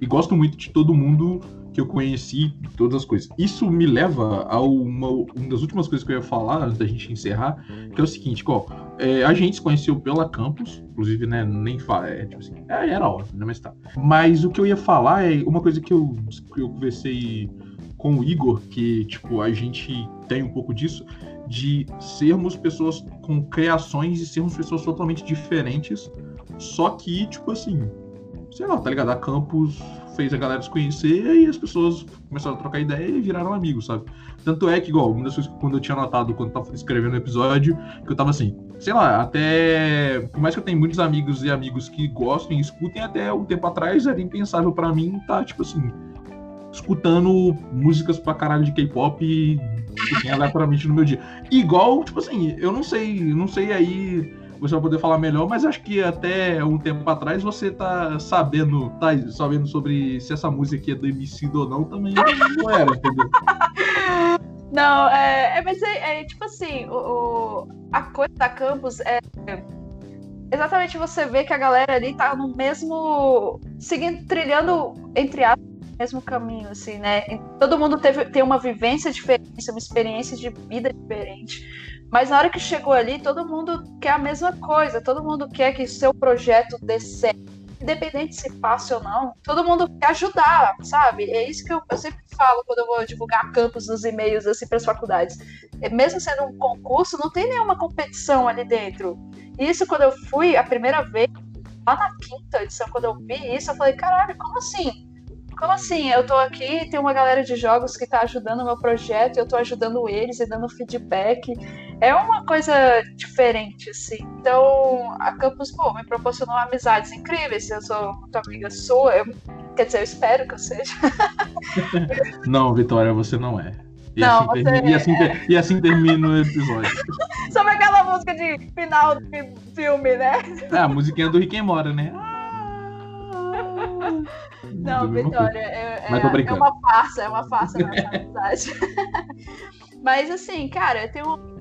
e gosto muito de todo mundo que eu conheci, todas as coisas. Isso me leva a uma, uma das últimas coisas que eu ia falar antes da gente encerrar, que é o seguinte, qual é, a gente se conheceu pela campus, inclusive, né, nem fala, é, tipo assim, é, era óbvio, né, mas tá. Mas o que eu ia falar é uma coisa que eu, que eu conversei com o Igor, que, tipo, a gente tem um pouco disso, de sermos pessoas com criações e sermos pessoas totalmente diferentes, só que, tipo assim, sei lá, tá ligado? A campus fez a galera se conhecer e as pessoas começaram a trocar ideia e viraram amigos, sabe? Tanto é que, igual, uma das coisas que quando eu tinha notado, quando tava escrevendo o episódio, que eu tava assim, sei lá, até. Por mais que eu tenha muitos amigos e amigos que gostem e escutem, até um tempo atrás era impensável para mim tá, tipo assim, escutando músicas pra caralho de K-pop assim, aleatoriamente no meu dia. Igual, tipo assim, eu não sei, não sei aí você vai poder falar melhor, mas acho que até um tempo atrás você tá sabendo, tá sabendo sobre se essa música aqui é do MC ou não, também não era, entendeu? Não, é, é mas é, é, tipo assim, o, o, a coisa da campus é exatamente você vê que a galera ali tá no mesmo. seguindo, trilhando, entre aspas, o mesmo caminho, assim, né? Todo mundo teve, tem uma vivência diferente, uma experiência de vida diferente. Mas na hora que chegou ali, todo mundo quer a mesma coisa, todo mundo quer que seu projeto dê certo. Independente se passe ou não, todo mundo quer ajudar, sabe? É isso que eu, eu sempre falo quando eu vou divulgar campos nos e-mails assim para as faculdades. É, mesmo sendo um concurso, não tem nenhuma competição ali dentro. E isso quando eu fui a primeira vez, lá na quinta edição, quando eu vi isso, eu falei, caralho, como assim? como assim? Eu tô aqui, tem uma galera de jogos que tá ajudando o meu projeto, eu tô ajudando eles e dando feedback. É uma coisa diferente, assim. Então, a Campus, pô, me proporcionou amizades incríveis. Eu sou muito amiga sua, eu, quer dizer, eu espero que eu seja. não, Vitória, você não é. E, não, assim, termina, e, assim, é. e assim termina o episódio. Sobre aquela música de final do filme, né? É, a musiquinha do Rick and Morty, né? Não, Vitória, é, é, é, uma farsa, é uma farsa na amizade. Mas assim, cara, eu tenho.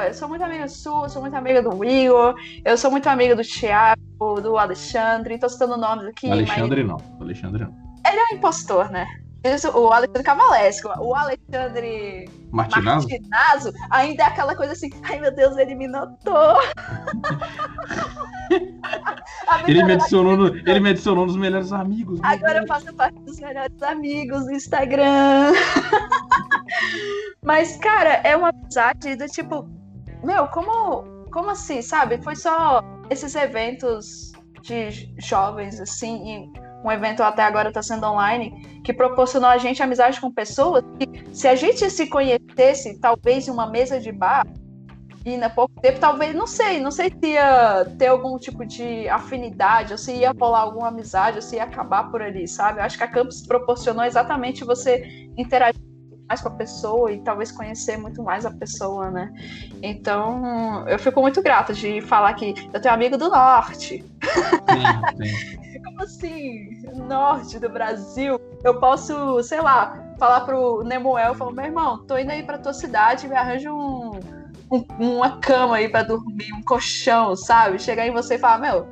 Eu sou muito amiga sua, sou muito amiga do Igor, eu sou muito amiga do Thiago, do Alexandre, tô citando nomes aqui. Alexandre mas... não, Alexandre não. Ele é um impostor, né? o Alexandre Cavalesco, o Alexandre Martinazo? Martinazo ainda é aquela coisa assim, ai meu Deus, ele me notou. Ele me, adicionou no, ele me adicionou nos melhores amigos. Agora eu faço parte dos melhores amigos do Instagram. Mas, cara, é uma amizade do tipo. Meu, como, como assim, sabe? Foi só esses eventos de jovens, assim, e um evento até agora está sendo online, que proporcionou a gente amizade com pessoas que, se a gente se conhecesse, talvez em uma mesa de bar, e na pouco tempo, talvez, não sei, não sei se ia ter algum tipo de afinidade, ou se ia rolar alguma amizade, ou se ia acabar por ali, sabe? Eu acho que a Campus proporcionou exatamente você interagir mais com a pessoa e talvez conhecer muito mais a pessoa, né? Então, eu fico muito grata de falar que eu tenho amigo do norte. Sim, sim. Como assim? Norte do Brasil? Eu posso, sei lá, falar pro Nemuel, falar, meu irmão, tô indo aí pra tua cidade, me arranja um, um, uma cama aí pra dormir, um colchão, sabe? Chegar em você e falar, meu,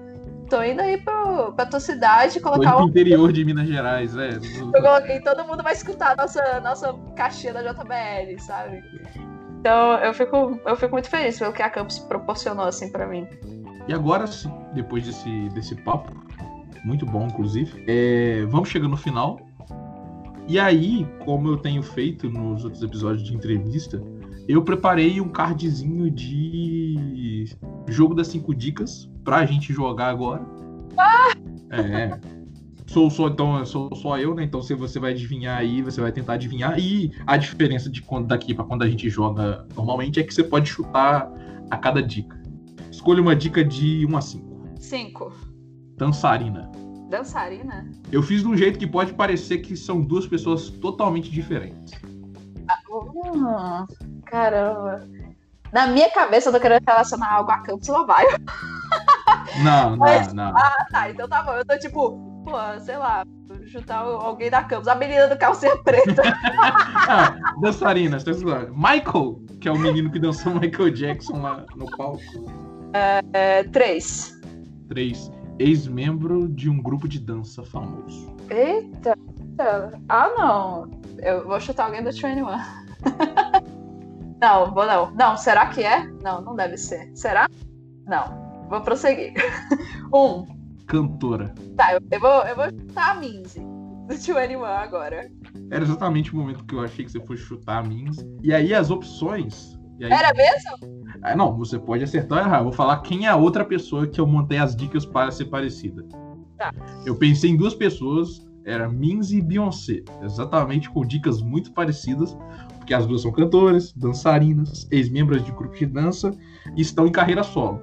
tô indo aí pro, pra tua cidade colocar o. interior de Minas Gerais, é. Eu coloquei, todo mundo vai escutar a nossa, nossa caixinha da JBL, sabe? Então eu fico, eu fico muito feliz pelo que a Campus proporcionou assim para mim. E agora, depois desse, desse papo, muito bom, inclusive, é, vamos chegando no final. E aí, como eu tenho feito nos outros episódios de entrevista, eu preparei um cardzinho de jogo das cinco dicas pra gente jogar agora. Ah! É. Sou só então sou só eu, né? Então se você vai adivinhar aí, você vai tentar adivinhar. E a diferença de quando daqui para quando a gente joga normalmente é que você pode chutar a cada dica. Escolha uma dica de 1 a 5. 5. Dançarina. Dançarina? Eu fiz de um jeito que pode parecer que são duas pessoas totalmente diferentes. Ah, caramba. Na minha cabeça eu tô querendo relacionar algo a Campos Lobaio. Não, Mas, não, não. Ah, tá. Então tá bom. Eu tô tipo, pô, sei lá, chutar alguém da Campos. A menina do calcinha preta. ah, dançarinas, tá Michael, que é o menino que dançou Michael Jackson lá no palco. É, é, três. Três. Ex-membro de um grupo de dança famoso. Eita. Ah, não. Eu vou chutar alguém do 21. não, vou não. Não, será que é? Não, não deve ser. Será? Não. Vou prosseguir. um. Cantora. Tá, eu, eu, vou, eu vou chutar a Minzy. Do 21 agora. Era exatamente o momento que eu achei que você fosse chutar a Minzy. E aí as opções. Aí... Era mesmo? Ah, não, você pode acertar ou errar. Eu vou falar quem é a outra pessoa que eu montei as dicas para ser parecida. Tá. Eu pensei em duas pessoas, era Minzy e Beyoncé. Exatamente com dicas muito parecidas, porque as duas são cantoras, dançarinas, ex-membros de grupos de dança e estão em carreira solo.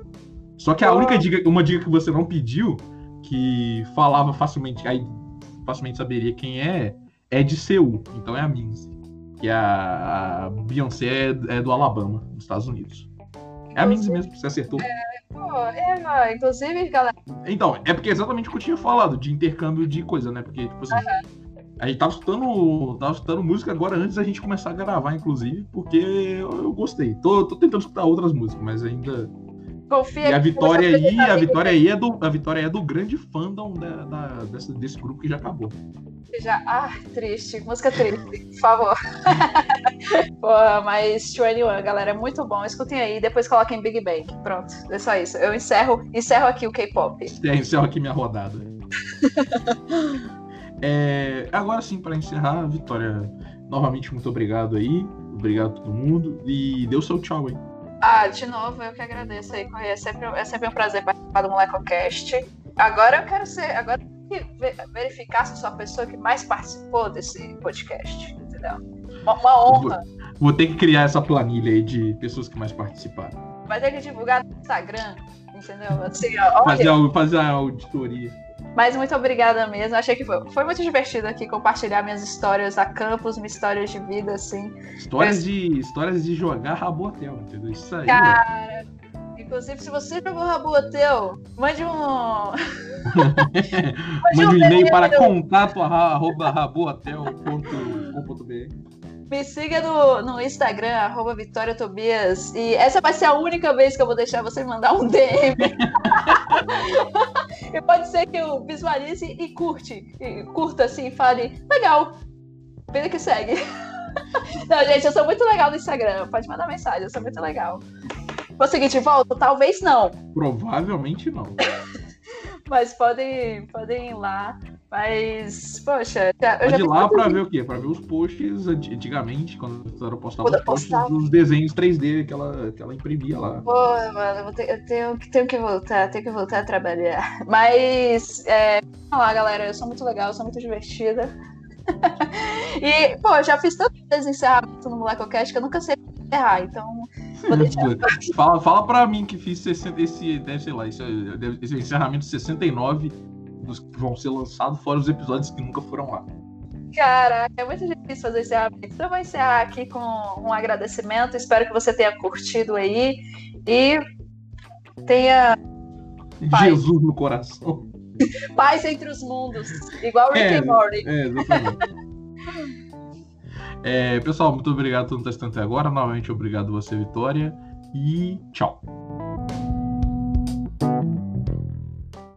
Só que a única dica, uma dica que você não pediu, que falava facilmente, aí facilmente saberia quem é, é de Seul. Então é a Minzy. Que a, a Beyoncé é, é, do Alabama, nos Estados Unidos. É a Minzy mesmo, você acertou. É, pô, é, inclusive, galera. Então, é porque é exatamente o que eu tinha falado, de intercâmbio de coisa, né? Porque, tipo assim. Uhum. A gente tava escutando, tava escutando música agora antes da gente começar a gravar, inclusive, porque eu, eu gostei. Tô, tô tentando escutar outras músicas, mas ainda Confia e a vitória aí, a vitória aí é do, a vitória é do grande fandom da, da, desse, desse grupo que já acabou. Já, ah, triste, música triste, por favor. Pô, mas 21, galera, é muito bom. Escutem aí, depois coloquem Big Bang. Pronto, é só isso. Eu encerro, encerro aqui o K-pop. É, encerro aqui minha rodada. é, agora sim, para encerrar, Vitória, novamente muito obrigado aí. Obrigado a todo mundo. E dê o seu tchau aí. Ah, de novo, eu que agradeço aí. É sempre, é sempre um prazer participar do MolecoCast. Agora eu quero ser. Agora verificar se sou a pessoa que mais participou desse podcast. Entendeu? Uma, uma honra. Vou, vou, ter que criar essa planilha aí de pessoas que mais participaram. Vai ter que divulgar no Instagram, entendeu? Assim, ó, fazer, fazer a auditoria. Mas muito obrigada mesmo. Achei que foi, foi muito divertido aqui compartilhar minhas histórias a campus, minhas histórias de vida, assim. Histórias, de, histórias de jogar Rabotel, entendeu? Isso aí. Cara, inclusive, se você jogou Rabotel, mande um. mande um e-mail para contato.rabotel.com.br. Me siga no, no Instagram, arroba Vitória Tobias. E essa vai ser a única vez que eu vou deixar você mandar um DM. e pode ser que eu visualize e curte. E curta assim, fale, legal. Vida que segue. Não, gente, eu sou muito legal no Instagram. Pode mandar mensagem, eu sou muito legal. Vou seguir de volta? Talvez não. Provavelmente não. Mas podem, podem ir lá. Mas, poxa, já, eu já ir lá pra ver o quê? Pra ver os posts antigamente, quando eu postava os posts dos desenhos 3D que ela, que ela imprimia lá. Pô, mano, eu, ter, eu tenho, tenho que voltar, tenho que voltar a trabalhar. Mas, é, lá, galera, eu sou muito legal, eu sou muito divertida. e, pô, já fiz tanto desencerramento no Molecocast que eu nunca sei encerrar, então. fala, fala pra mim que fiz esse, esse, sei lá, esse, esse encerramento 69 dos que vão ser lançados, fora os episódios que nunca foram lá. Caraca, é muito difícil fazer encerramento. Então eu vou encerrar aqui com um agradecimento. Espero que você tenha curtido aí e tenha. Jesus no coração. Paz entre os mundos. Igual Rick é, and Morty. É, exatamente. é, pessoal, muito obrigado por estar assistindo até agora. Novamente, obrigado você, Vitória. E tchau.